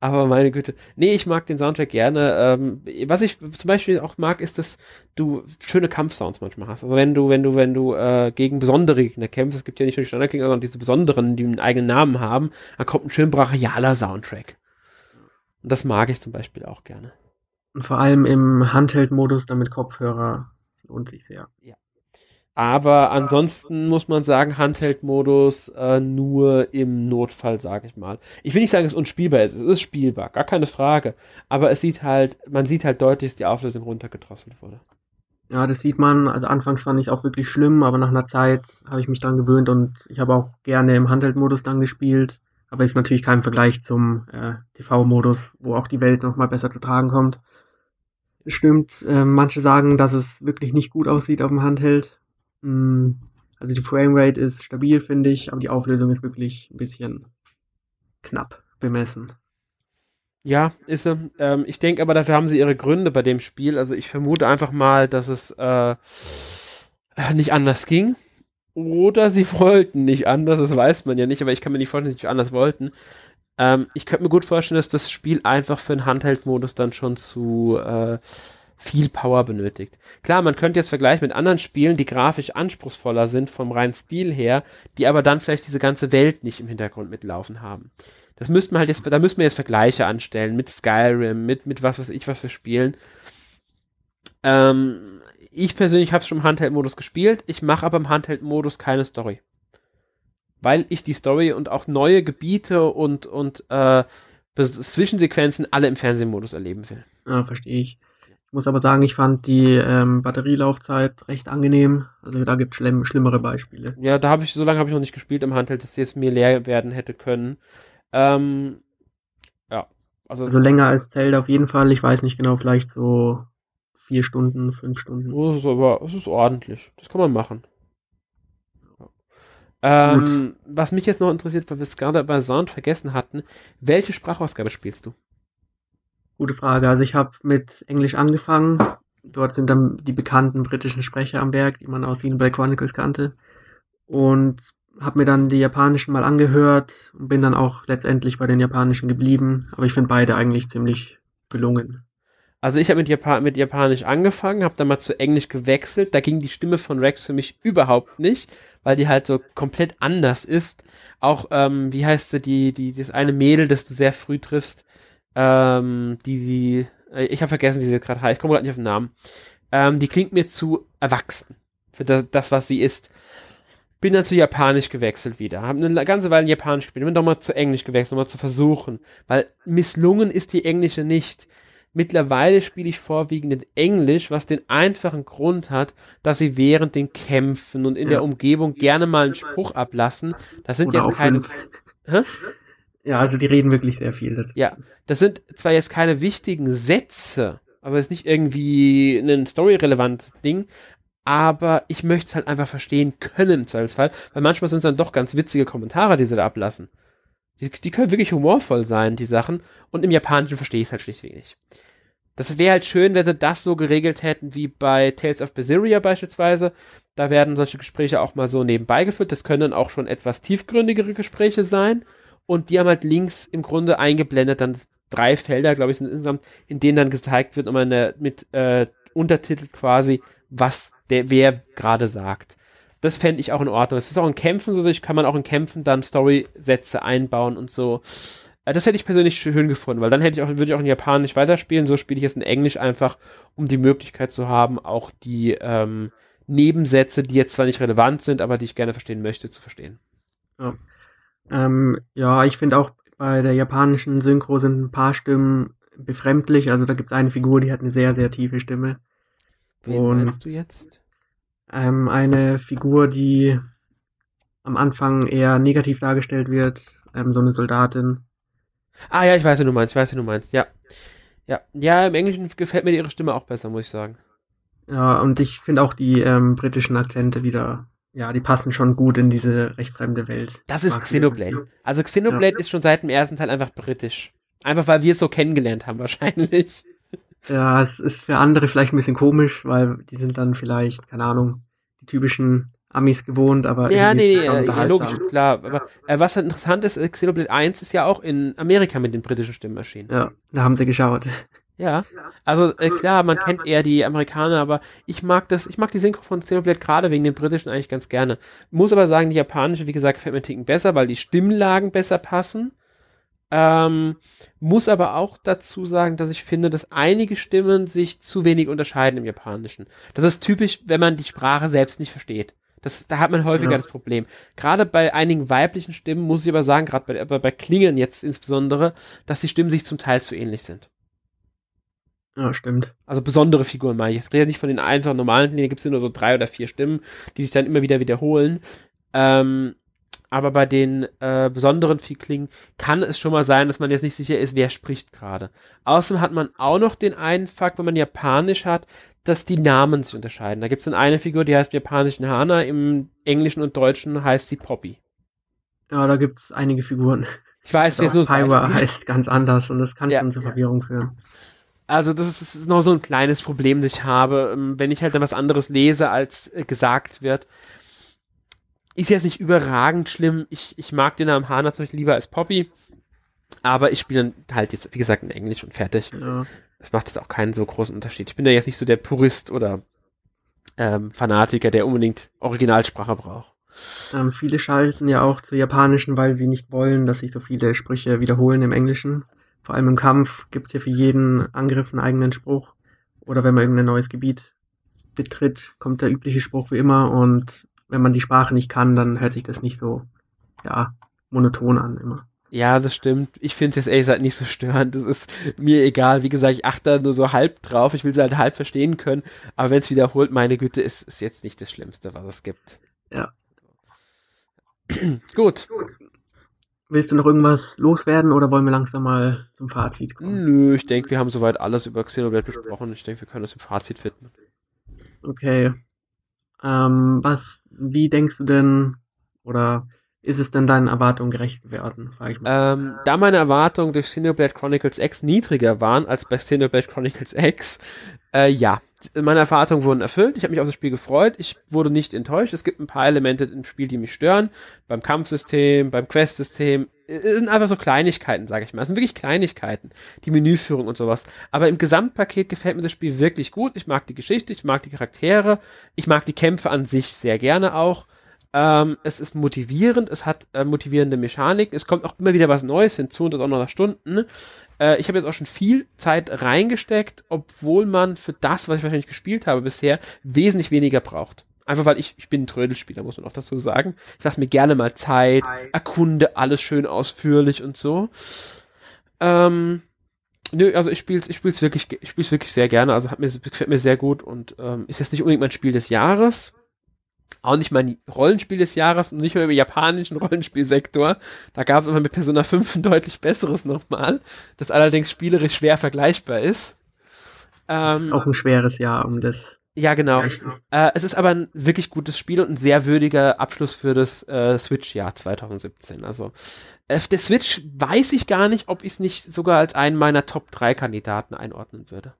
aber meine Güte. Nee, ich mag den Soundtrack gerne. Ähm, was ich zum Beispiel auch mag, ist, dass du schöne Kampfsounds manchmal hast. Also wenn du, wenn du, wenn du äh, gegen besondere Gegner kämpfst, es gibt ja nicht nur die Standardgegner, sondern diese besonderen, die einen eigenen Namen haben, dann kommt ein schön brachialer Soundtrack. Und das mag ich zum Beispiel auch gerne. Und vor allem im Handheld-Modus dann mit Kopfhörer. Das lohnt sich sehr. Ja. Aber ansonsten muss man sagen, Handheld-Modus äh, nur im Notfall, sag ich mal. Ich will nicht sagen, dass es unspielbar ist. Es ist spielbar, gar keine Frage. Aber es sieht halt, man sieht halt deutlich, dass die Auflösung runtergedrosselt wurde. Ja, das sieht man. Also anfangs fand ich es auch wirklich schlimm, aber nach einer Zeit habe ich mich dran gewöhnt und ich habe auch gerne im Handheld-Modus dann gespielt. Aber ist natürlich kein Vergleich zum äh, TV-Modus, wo auch die Welt nochmal besser zu tragen kommt. Stimmt, äh, manche sagen, dass es wirklich nicht gut aussieht auf dem Handheld. Mm, also die Framerate ist stabil, finde ich, aber die Auflösung ist wirklich ein bisschen knapp bemessen. Ja, ist sie. Ähm, ich denke aber, dafür haben sie ihre Gründe bei dem Spiel. Also ich vermute einfach mal, dass es äh, nicht anders ging. Oder sie wollten nicht anders, das weiß man ja nicht, aber ich kann mir nicht vorstellen, dass sie nicht anders wollten. Ähm, ich könnte mir gut vorstellen, dass das Spiel einfach für den Handheld-Modus dann schon zu äh, viel Power benötigt. Klar, man könnte jetzt vergleichen mit anderen Spielen, die grafisch anspruchsvoller sind vom reinen Stil her, die aber dann vielleicht diese ganze Welt nicht im Hintergrund mitlaufen haben. Das müsste man halt jetzt, da müssten wir jetzt Vergleiche anstellen mit Skyrim, mit, mit was weiß ich, was für Spielen. Ähm, ich persönlich habe es schon im Handheld-Modus gespielt. Ich mache aber im Handheld-Modus keine Story. Weil ich die Story und auch neue Gebiete und, und äh, Zwischensequenzen alle im Fernsehmodus erleben will. Ja, verstehe ich. Ich muss aber sagen, ich fand die ähm, Batterielaufzeit recht angenehm. Also da gibt es schlimm, schlimmere Beispiele. Ja, da habe ich, so lange habe ich noch nicht gespielt im Handheld, dass jetzt mir leer werden hätte können. Ähm, ja. Also, also länger als Zelda auf jeden Fall. Ich weiß nicht genau, vielleicht so vier Stunden, fünf Stunden. Das ist aber, das ist ordentlich. Das kann man machen. Ähm, was mich jetzt noch interessiert, weil wir es gerade bei Sound vergessen hatten, welche Sprachausgabe spielst du? Gute Frage. Also ich habe mit Englisch angefangen. Dort sind dann die bekannten britischen Sprecher am Werk, die man aus Black Chronicles kannte. Und habe mir dann die japanischen mal angehört und bin dann auch letztendlich bei den japanischen geblieben. Aber ich finde beide eigentlich ziemlich gelungen. Also ich habe mit, Japan mit Japanisch angefangen, habe dann mal zu Englisch gewechselt. Da ging die Stimme von Rex für mich überhaupt nicht, weil die halt so komplett anders ist. Auch, ähm, wie heißt sie, die, die, das eine Mädel, das du sehr früh triffst, ähm, die, die, äh, ich habe vergessen, wie sie jetzt gerade heißt, ich komme gerade nicht auf den Namen. Ähm, die klingt mir zu erwachsen für das, das, was sie ist. Bin dann zu Japanisch gewechselt wieder. Habe eine ganze Weile Japanisch gespielt. Bin nochmal zu Englisch gewechselt, nochmal zu versuchen. Weil misslungen ist die Englische nicht. Mittlerweile spiele ich vorwiegend in Englisch, was den einfachen Grund hat, dass sie während den Kämpfen und in ja. der Umgebung gerne mal einen Spruch ablassen. Das sind Oder jetzt keine. Ja, also die reden wirklich sehr viel. Dazu. Ja, das sind zwar jetzt keine wichtigen Sätze, also jetzt nicht irgendwie ein storyrelevantes Ding, aber ich möchte es halt einfach verstehen können im Zweifelsfall, weil manchmal sind es dann doch ganz witzige Kommentare, die sie da ablassen. Die, die können wirklich humorvoll sein, die Sachen. Und im Japanischen verstehe ich es halt schlichtweg nicht. Das wäre halt schön, wenn sie das so geregelt hätten wie bei Tales of Berseria beispielsweise. Da werden solche Gespräche auch mal so nebenbei geführt. Das können dann auch schon etwas tiefgründigere Gespräche sein. Und die haben halt links im Grunde eingeblendet dann drei Felder, glaube ich, sind insgesamt, in denen dann gezeigt wird, um eine, mit äh, Untertitel quasi, was der wer gerade sagt. Das fände ich auch in Ordnung. Es ist auch in Kämpfen so, kann man auch in Kämpfen dann Story-Sätze einbauen und so. Äh, das hätte ich persönlich schön gefunden, weil dann hätte ich auch, würde ich auch in Japanisch weiterspielen. So spiele ich jetzt in Englisch einfach, um die Möglichkeit zu haben, auch die ähm, Nebensätze, die jetzt zwar nicht relevant sind, aber die ich gerne verstehen möchte, zu verstehen. Ja, ähm, ja ich finde auch bei der japanischen Synchro sind ein paar Stimmen befremdlich. Also da gibt es eine Figur, die hat eine sehr, sehr tiefe Stimme. Wen Und meinst du jetzt? Ähm, eine Figur, die am Anfang eher negativ dargestellt wird, ähm, so eine Soldatin. Ah ja, ich weiß, was du meinst, ich weiß, was du meinst, ja. Ja, ja, im Englischen gefällt mir ihre Stimme auch besser, muss ich sagen. Ja, und ich finde auch die ähm, britischen Akzente wieder, ja, die passen schon gut in diese recht fremde Welt. Das ist Xenoblade. Also Xenoblade ja. ist schon seit dem ersten Teil einfach britisch. Einfach weil wir es so kennengelernt haben, wahrscheinlich. Ja, es ist für andere vielleicht ein bisschen komisch, weil die sind dann vielleicht, keine Ahnung, die typischen Amis gewohnt, aber ja, nee, nee, ja, logisch, klar. Aber äh, was halt interessant ist, Xenoblade 1 ist ja auch in Amerika mit den britischen Stimmen erschienen. Ja, da haben sie geschaut. Ja, also äh, klar, man kennt eher die Amerikaner, aber ich mag das, ich mag die Synchro von Xenoblade gerade wegen den britischen eigentlich ganz gerne. Muss aber sagen, die japanische, wie gesagt, gefällt mir einen Ticken besser, weil die Stimmlagen besser passen. Ähm, muss aber auch dazu sagen, dass ich finde, dass einige Stimmen sich zu wenig unterscheiden im Japanischen. Das ist typisch, wenn man die Sprache selbst nicht versteht. Das, da hat man häufiger ja. das Problem. Gerade bei einigen weiblichen Stimmen muss ich aber sagen, gerade bei, bei Klingen jetzt insbesondere, dass die Stimmen sich zum Teil zu ähnlich sind. Ja, stimmt. Also besondere Figuren meine ich. Ich rede nicht von den einfach normalen, da gibt es nur so drei oder vier Stimmen, die sich dann immer wieder wiederholen. Ähm, aber bei den äh, besonderen Vielklingen kann es schon mal sein, dass man jetzt nicht sicher ist, wer spricht gerade. Außerdem hat man auch noch den einen Fakt, wenn man Japanisch hat, dass die Namen sich unterscheiden. Da gibt es dann eine Figur, die heißt im Japanischen Hana, im Englischen und Deutschen heißt sie Poppy. Ja, da gibt es einige Figuren. Ich weiß, wer also, Paiwa heißt ganz anders und das kann ja, schon zur Verwirrung führen. Also das ist, ist noch so ein kleines Problem, das ich habe, ähm, wenn ich halt dann was anderes lese, als äh, gesagt wird ist jetzt nicht überragend schlimm. Ich, ich mag den Namen Hana zum Beispiel lieber als Poppy. Aber ich spiele dann halt jetzt, wie gesagt, in Englisch und fertig. Ja. Macht jetzt auch keinen so großen Unterschied. Ich bin ja jetzt nicht so der Purist oder ähm, Fanatiker, der unbedingt Originalsprache braucht. Ähm, viele schalten ja auch zur japanischen, weil sie nicht wollen, dass sich so viele Sprüche wiederholen im Englischen. Vor allem im Kampf gibt es ja für jeden Angriff einen eigenen Spruch. Oder wenn man irgendein neues Gebiet betritt, kommt der übliche Spruch wie immer und wenn man die Sprache nicht kann, dann hört sich das nicht so, ja, monoton an immer. Ja, das stimmt. Ich finde es ehrlich gesagt nicht so störend. Das ist mir egal. Wie gesagt, ich achte da nur so halb drauf. Ich will sie halt halb verstehen können. Aber wenn es wiederholt, meine Güte, ist, ist jetzt nicht das Schlimmste, was es gibt. Ja. Gut. Willst du noch irgendwas loswerden oder wollen wir langsam mal zum Fazit kommen? Nö, ich denke, wir haben soweit alles über Xenoblade besprochen. Ich denke, wir können das im Fazit widmen. Okay. Ähm, was, wie denkst du denn, oder ist es denn deinen Erwartungen gerecht geworden, ich mal. Ähm, da meine Erwartungen durch Xenoblade Chronicles X niedriger waren als bei Xenoblade Chronicles X, äh, ja, meine Erwartungen wurden erfüllt. Ich habe mich auf das Spiel gefreut. Ich wurde nicht enttäuscht. Es gibt ein paar Elemente im Spiel, die mich stören. Beim Kampfsystem, beim Questsystem. Es sind einfach so Kleinigkeiten, sage ich mal. Es sind wirklich Kleinigkeiten. Die Menüführung und sowas. Aber im Gesamtpaket gefällt mir das Spiel wirklich gut. Ich mag die Geschichte, ich mag die Charaktere, ich mag die Kämpfe an sich sehr gerne auch. Ähm, es ist motivierend, es hat äh, motivierende Mechanik, es kommt auch immer wieder was Neues hinzu und das auch noch nach Stunden. Äh, ich habe jetzt auch schon viel Zeit reingesteckt, obwohl man für das, was ich wahrscheinlich gespielt habe bisher, wesentlich weniger braucht. Einfach weil ich, ich bin ein Trödelspieler, muss man auch dazu sagen. Ich lasse mir gerne mal Zeit, erkunde alles schön ausführlich und so. Ähm, nö, also ich spiele ich spiel's wirklich, ich spiel's wirklich sehr gerne, also hat mir, gefällt mir sehr gut und ähm, ist jetzt nicht unbedingt mein Spiel des Jahres, auch nicht mein Rollenspiel des Jahres und nicht mehr im japanischen Rollenspielsektor. Da gab es aber mit Persona 5 ein deutlich besseres nochmal, das allerdings spielerisch schwer vergleichbar ist. Ähm, ist auch ein schweres Jahr um das. Ja, genau. Äh, es ist aber ein wirklich gutes Spiel und ein sehr würdiger Abschluss für das äh, Switch-Jahr 2017. Also äh, der Switch weiß ich gar nicht, ob ich es nicht sogar als einen meiner Top 3 Kandidaten einordnen würde.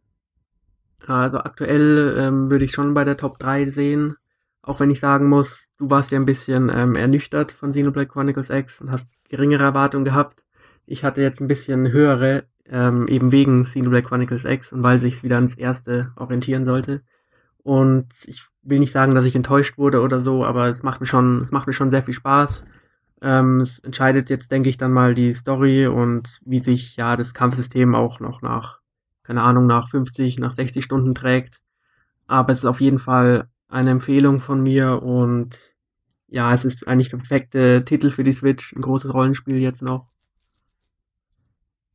Also aktuell ähm, würde ich schon bei der Top 3 sehen. Auch wenn ich sagen muss, du warst ja ein bisschen ähm, ernüchtert von Xenoblade Chronicles X und hast geringere Erwartungen gehabt. Ich hatte jetzt ein bisschen höhere, ähm, eben wegen Xenoblade Chronicles X und weil sich wieder ans erste orientieren sollte. Und ich will nicht sagen, dass ich enttäuscht wurde oder so, aber es macht mir schon, es macht mir schon sehr viel Spaß. Ähm, es entscheidet jetzt, denke ich, dann mal die Story und wie sich ja das Kampfsystem auch noch nach, keine Ahnung, nach 50, nach 60 Stunden trägt. Aber es ist auf jeden Fall eine Empfehlung von mir und ja, es ist eigentlich der perfekte Titel für die Switch, ein großes Rollenspiel jetzt noch.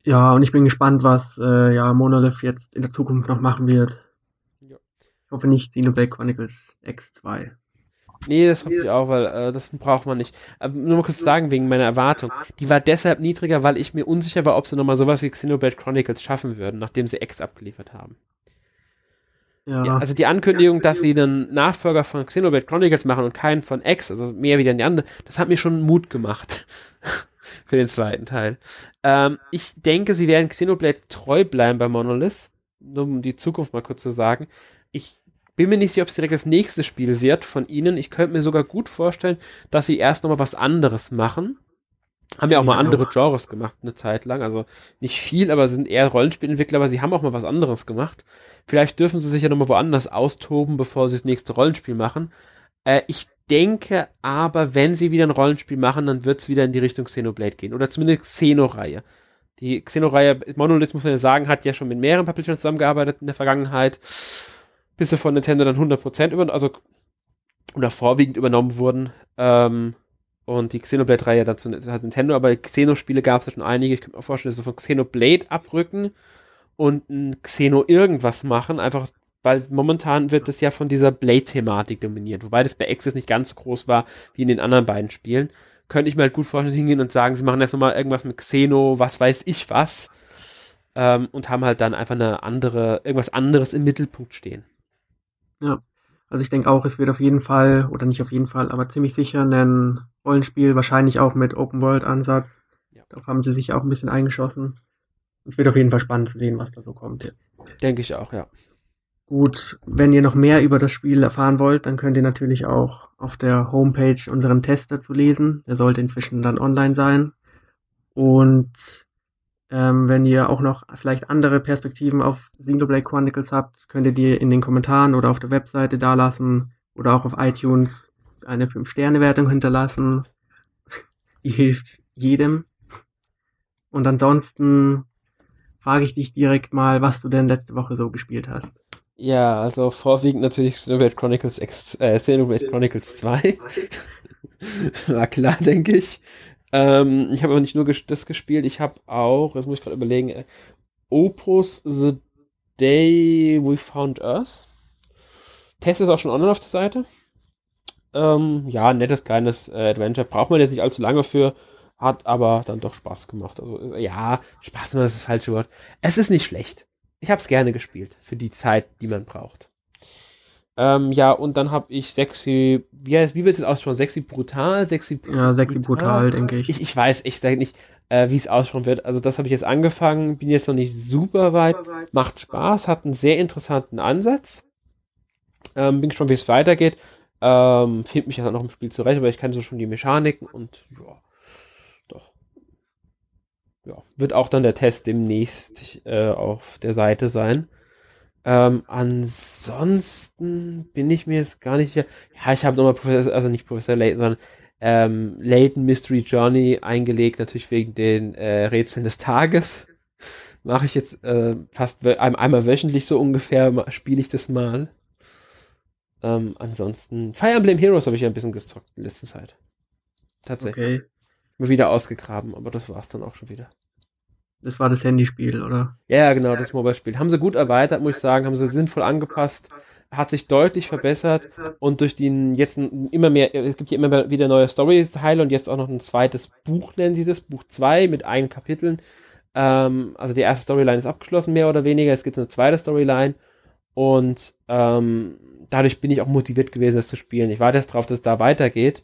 Ja, und ich bin gespannt, was äh, ja, Monolith jetzt in der Zukunft noch machen wird. Ja. Ich hoffe nicht Xenoblade Chronicles X2. Nee, das hoffe ich auch, weil äh, das braucht man nicht. Aber nur mal kurz sagen, wegen meiner Erwartung. Die war deshalb niedriger, weil ich mir unsicher war, ob sie nochmal sowas wie Xenoblade Chronicles schaffen würden, nachdem sie X abgeliefert haben. Ja. ja. also die Ankündigung, dass sie einen Nachfolger von Xenoblade Chronicles machen und keinen von X, also mehr wieder in die andere, das hat mir schon Mut gemacht für den zweiten Teil. Ähm, ich denke, sie werden Xenoblade treu bleiben bei Monolith, nur um die Zukunft mal kurz zu sagen. Ich bin mir nicht sicher, ob es direkt das nächste Spiel wird von ihnen. Ich könnte mir sogar gut vorstellen, dass sie erst nochmal was anderes machen. Haben ja auch mal andere Genres gemacht, eine Zeit lang. Also nicht viel, aber sind eher Rollenspielentwickler, aber sie haben auch mal was anderes gemacht. Vielleicht dürfen sie sich ja nochmal woanders austoben, bevor sie das nächste Rollenspiel machen. Äh, ich denke aber, wenn sie wieder ein Rollenspiel machen, dann wird es wieder in die Richtung Xenoblade gehen. Oder zumindest Xeno-Reihe. Die Xeno-Reihe, Monolith muss man ja sagen, hat ja schon mit mehreren Publishern zusammengearbeitet in der Vergangenheit. Bis sie von Nintendo dann 100% über, also, oder vorwiegend übernommen wurden. Ähm, und die Xenoblade-Reihe dazu hat Nintendo, aber Xeno-Spiele gab es ja schon einige. Ich könnte mir vorstellen, dass sie von Xenoblade abrücken und ein Xeno irgendwas machen, einfach weil momentan wird es ja von dieser Blade-Thematik dominiert, wobei das bei Access nicht ganz so groß war wie in den anderen beiden Spielen. Könnte ich mir halt gut vorstellen, hingehen und sagen, sie machen jetzt nochmal irgendwas mit Xeno, was weiß ich was, ähm, und haben halt dann einfach eine andere, irgendwas anderes im Mittelpunkt stehen. Ja, also ich denke auch, es wird auf jeden Fall, oder nicht auf jeden Fall, aber ziemlich sicher ein Rollenspiel, wahrscheinlich auch mit Open-World-Ansatz. Ja. Darauf haben sie sich auch ein bisschen eingeschossen es wird auf jeden Fall spannend zu sehen, was da so kommt jetzt. Denke ich auch, ja. Gut, wenn ihr noch mehr über das Spiel erfahren wollt, dann könnt ihr natürlich auch auf der Homepage unseren Test dazu lesen. Der sollte inzwischen dann online sein. Und ähm, wenn ihr auch noch vielleicht andere Perspektiven auf Xenoblade Chronicles habt, könnt ihr die in den Kommentaren oder auf der Webseite dalassen oder auch auf iTunes eine 5-Sterne-Wertung hinterlassen. Die hilft jedem. Und ansonsten frage ich dich direkt mal, was du denn letzte Woche so gespielt hast. Ja, also vorwiegend natürlich Xenoblade Chronicles X, äh, Xenoblade Chronicles 2. War klar, denke ich. Ähm, ich habe aber nicht nur ges das gespielt, ich habe auch, das muss ich gerade überlegen, äh, Opus The Day We Found Earth. Test ist auch schon online auf der Seite. Ähm, ja, nettes kleines äh, Adventure. Braucht man jetzt nicht allzu lange für hat aber dann doch Spaß gemacht. Also ja, Spaß gemacht ist das falsche Wort. Es ist nicht schlecht. Ich habe es gerne gespielt für die Zeit, die man braucht. Ähm, ja, und dann habe ich sexy, wie heißt, wie wird es ausschauen? Sexy brutal, sexy Ja, sexy brutal, denke ich. Ich, ich weiß echt nicht, äh, wie es ausschauen wird. Also das habe ich jetzt angefangen, bin jetzt noch nicht super weit. Macht Spaß, hat einen sehr interessanten Ansatz. Ähm, bin gespannt, wie es weitergeht. Ähm, Finde mich ja noch im Spiel zurecht, aber ich kann so schon die Mechaniken und ja, doch. Ja, wird auch dann der Test demnächst äh, auf der Seite sein. Ähm, ansonsten bin ich mir jetzt gar nicht sicher. Ja, ich habe nochmal Professor, also nicht Professor Layton, sondern ähm, Layton Mystery Journey eingelegt, natürlich wegen den äh, Rätseln des Tages. Mache ich jetzt äh, fast einmal wöchentlich so ungefähr, spiele ich das mal. Ähm, ansonsten, Fire Emblem Heroes habe ich ja ein bisschen gezockt in letzter Zeit. Tatsächlich. Okay. Wieder ausgegraben, aber das war es dann auch schon wieder. Das war das Handyspiel, oder? Ja, genau, das Mobile-Spiel. Haben sie gut erweitert, muss ich sagen, haben sie sinnvoll angepasst, hat sich deutlich verbessert und durch den jetzt immer mehr, es gibt ja immer wieder neue Story-Teile und jetzt auch noch ein zweites Buch, nennen sie das, Buch 2 mit allen Kapiteln. Ähm, also die erste Storyline ist abgeschlossen, mehr oder weniger. Es gibt eine zweite Storyline und ähm, dadurch bin ich auch motiviert gewesen, das zu spielen. Ich warte jetzt drauf, dass es da weitergeht.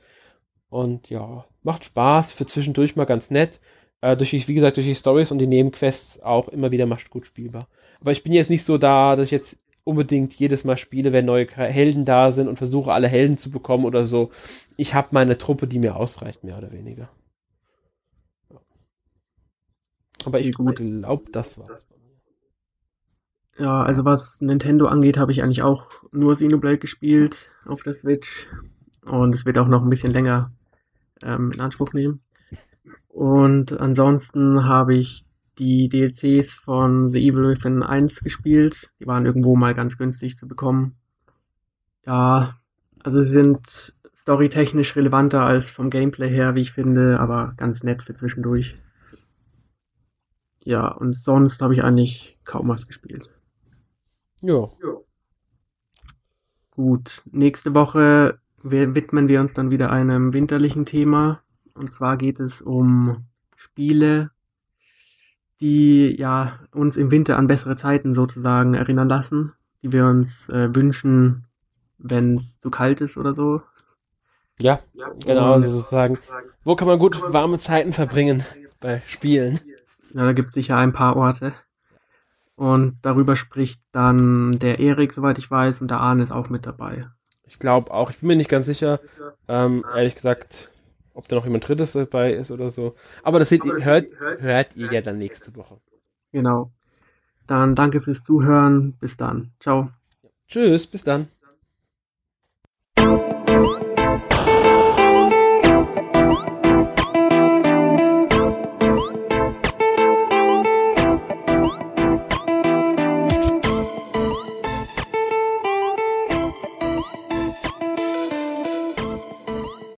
Und ja, macht Spaß, für zwischendurch mal ganz nett. Äh, durch wie gesagt, durch die Stories und die Nebenquests auch immer wieder mal gut spielbar. Aber ich bin jetzt nicht so da, dass ich jetzt unbedingt jedes Mal spiele, wenn neue Helden da sind und versuche, alle Helden zu bekommen oder so. Ich habe meine Truppe, die mir ausreicht, mehr oder weniger. Aber ich glaube, das war's. Ja, also was Nintendo angeht, habe ich eigentlich auch nur Xenoblade gespielt auf der Switch. Und es wird auch noch ein bisschen länger ähm, in Anspruch nehmen. Und ansonsten habe ich die DLCs von The Evil Within 1 gespielt. Die waren irgendwo mal ganz günstig zu bekommen. Ja, also sie sind storytechnisch relevanter als vom Gameplay her, wie ich finde, aber ganz nett für zwischendurch. Ja, und sonst habe ich eigentlich kaum was gespielt. Ja. Gut, nächste Woche widmen wir uns dann wieder einem winterlichen Thema. Und zwar geht es um Spiele, die ja uns im Winter an bessere Zeiten sozusagen erinnern lassen, die wir uns äh, wünschen, wenn es zu kalt ist oder so. Ja, genau, sozusagen. Wo kann man gut warme Zeiten verbringen bei Spielen? Ja, da gibt es sicher ein paar Orte. Und darüber spricht dann der Erik, soweit ich weiß, und der Arne ist auch mit dabei. Ich glaube auch, ich bin mir nicht ganz sicher. Ähm, ehrlich gesagt, ob da noch jemand Drittes dabei ist oder so. Aber das seht, ihr, hört, hört ihr ja dann nächste Woche. Genau. Dann danke fürs Zuhören. Bis dann. Ciao. Tschüss, bis dann.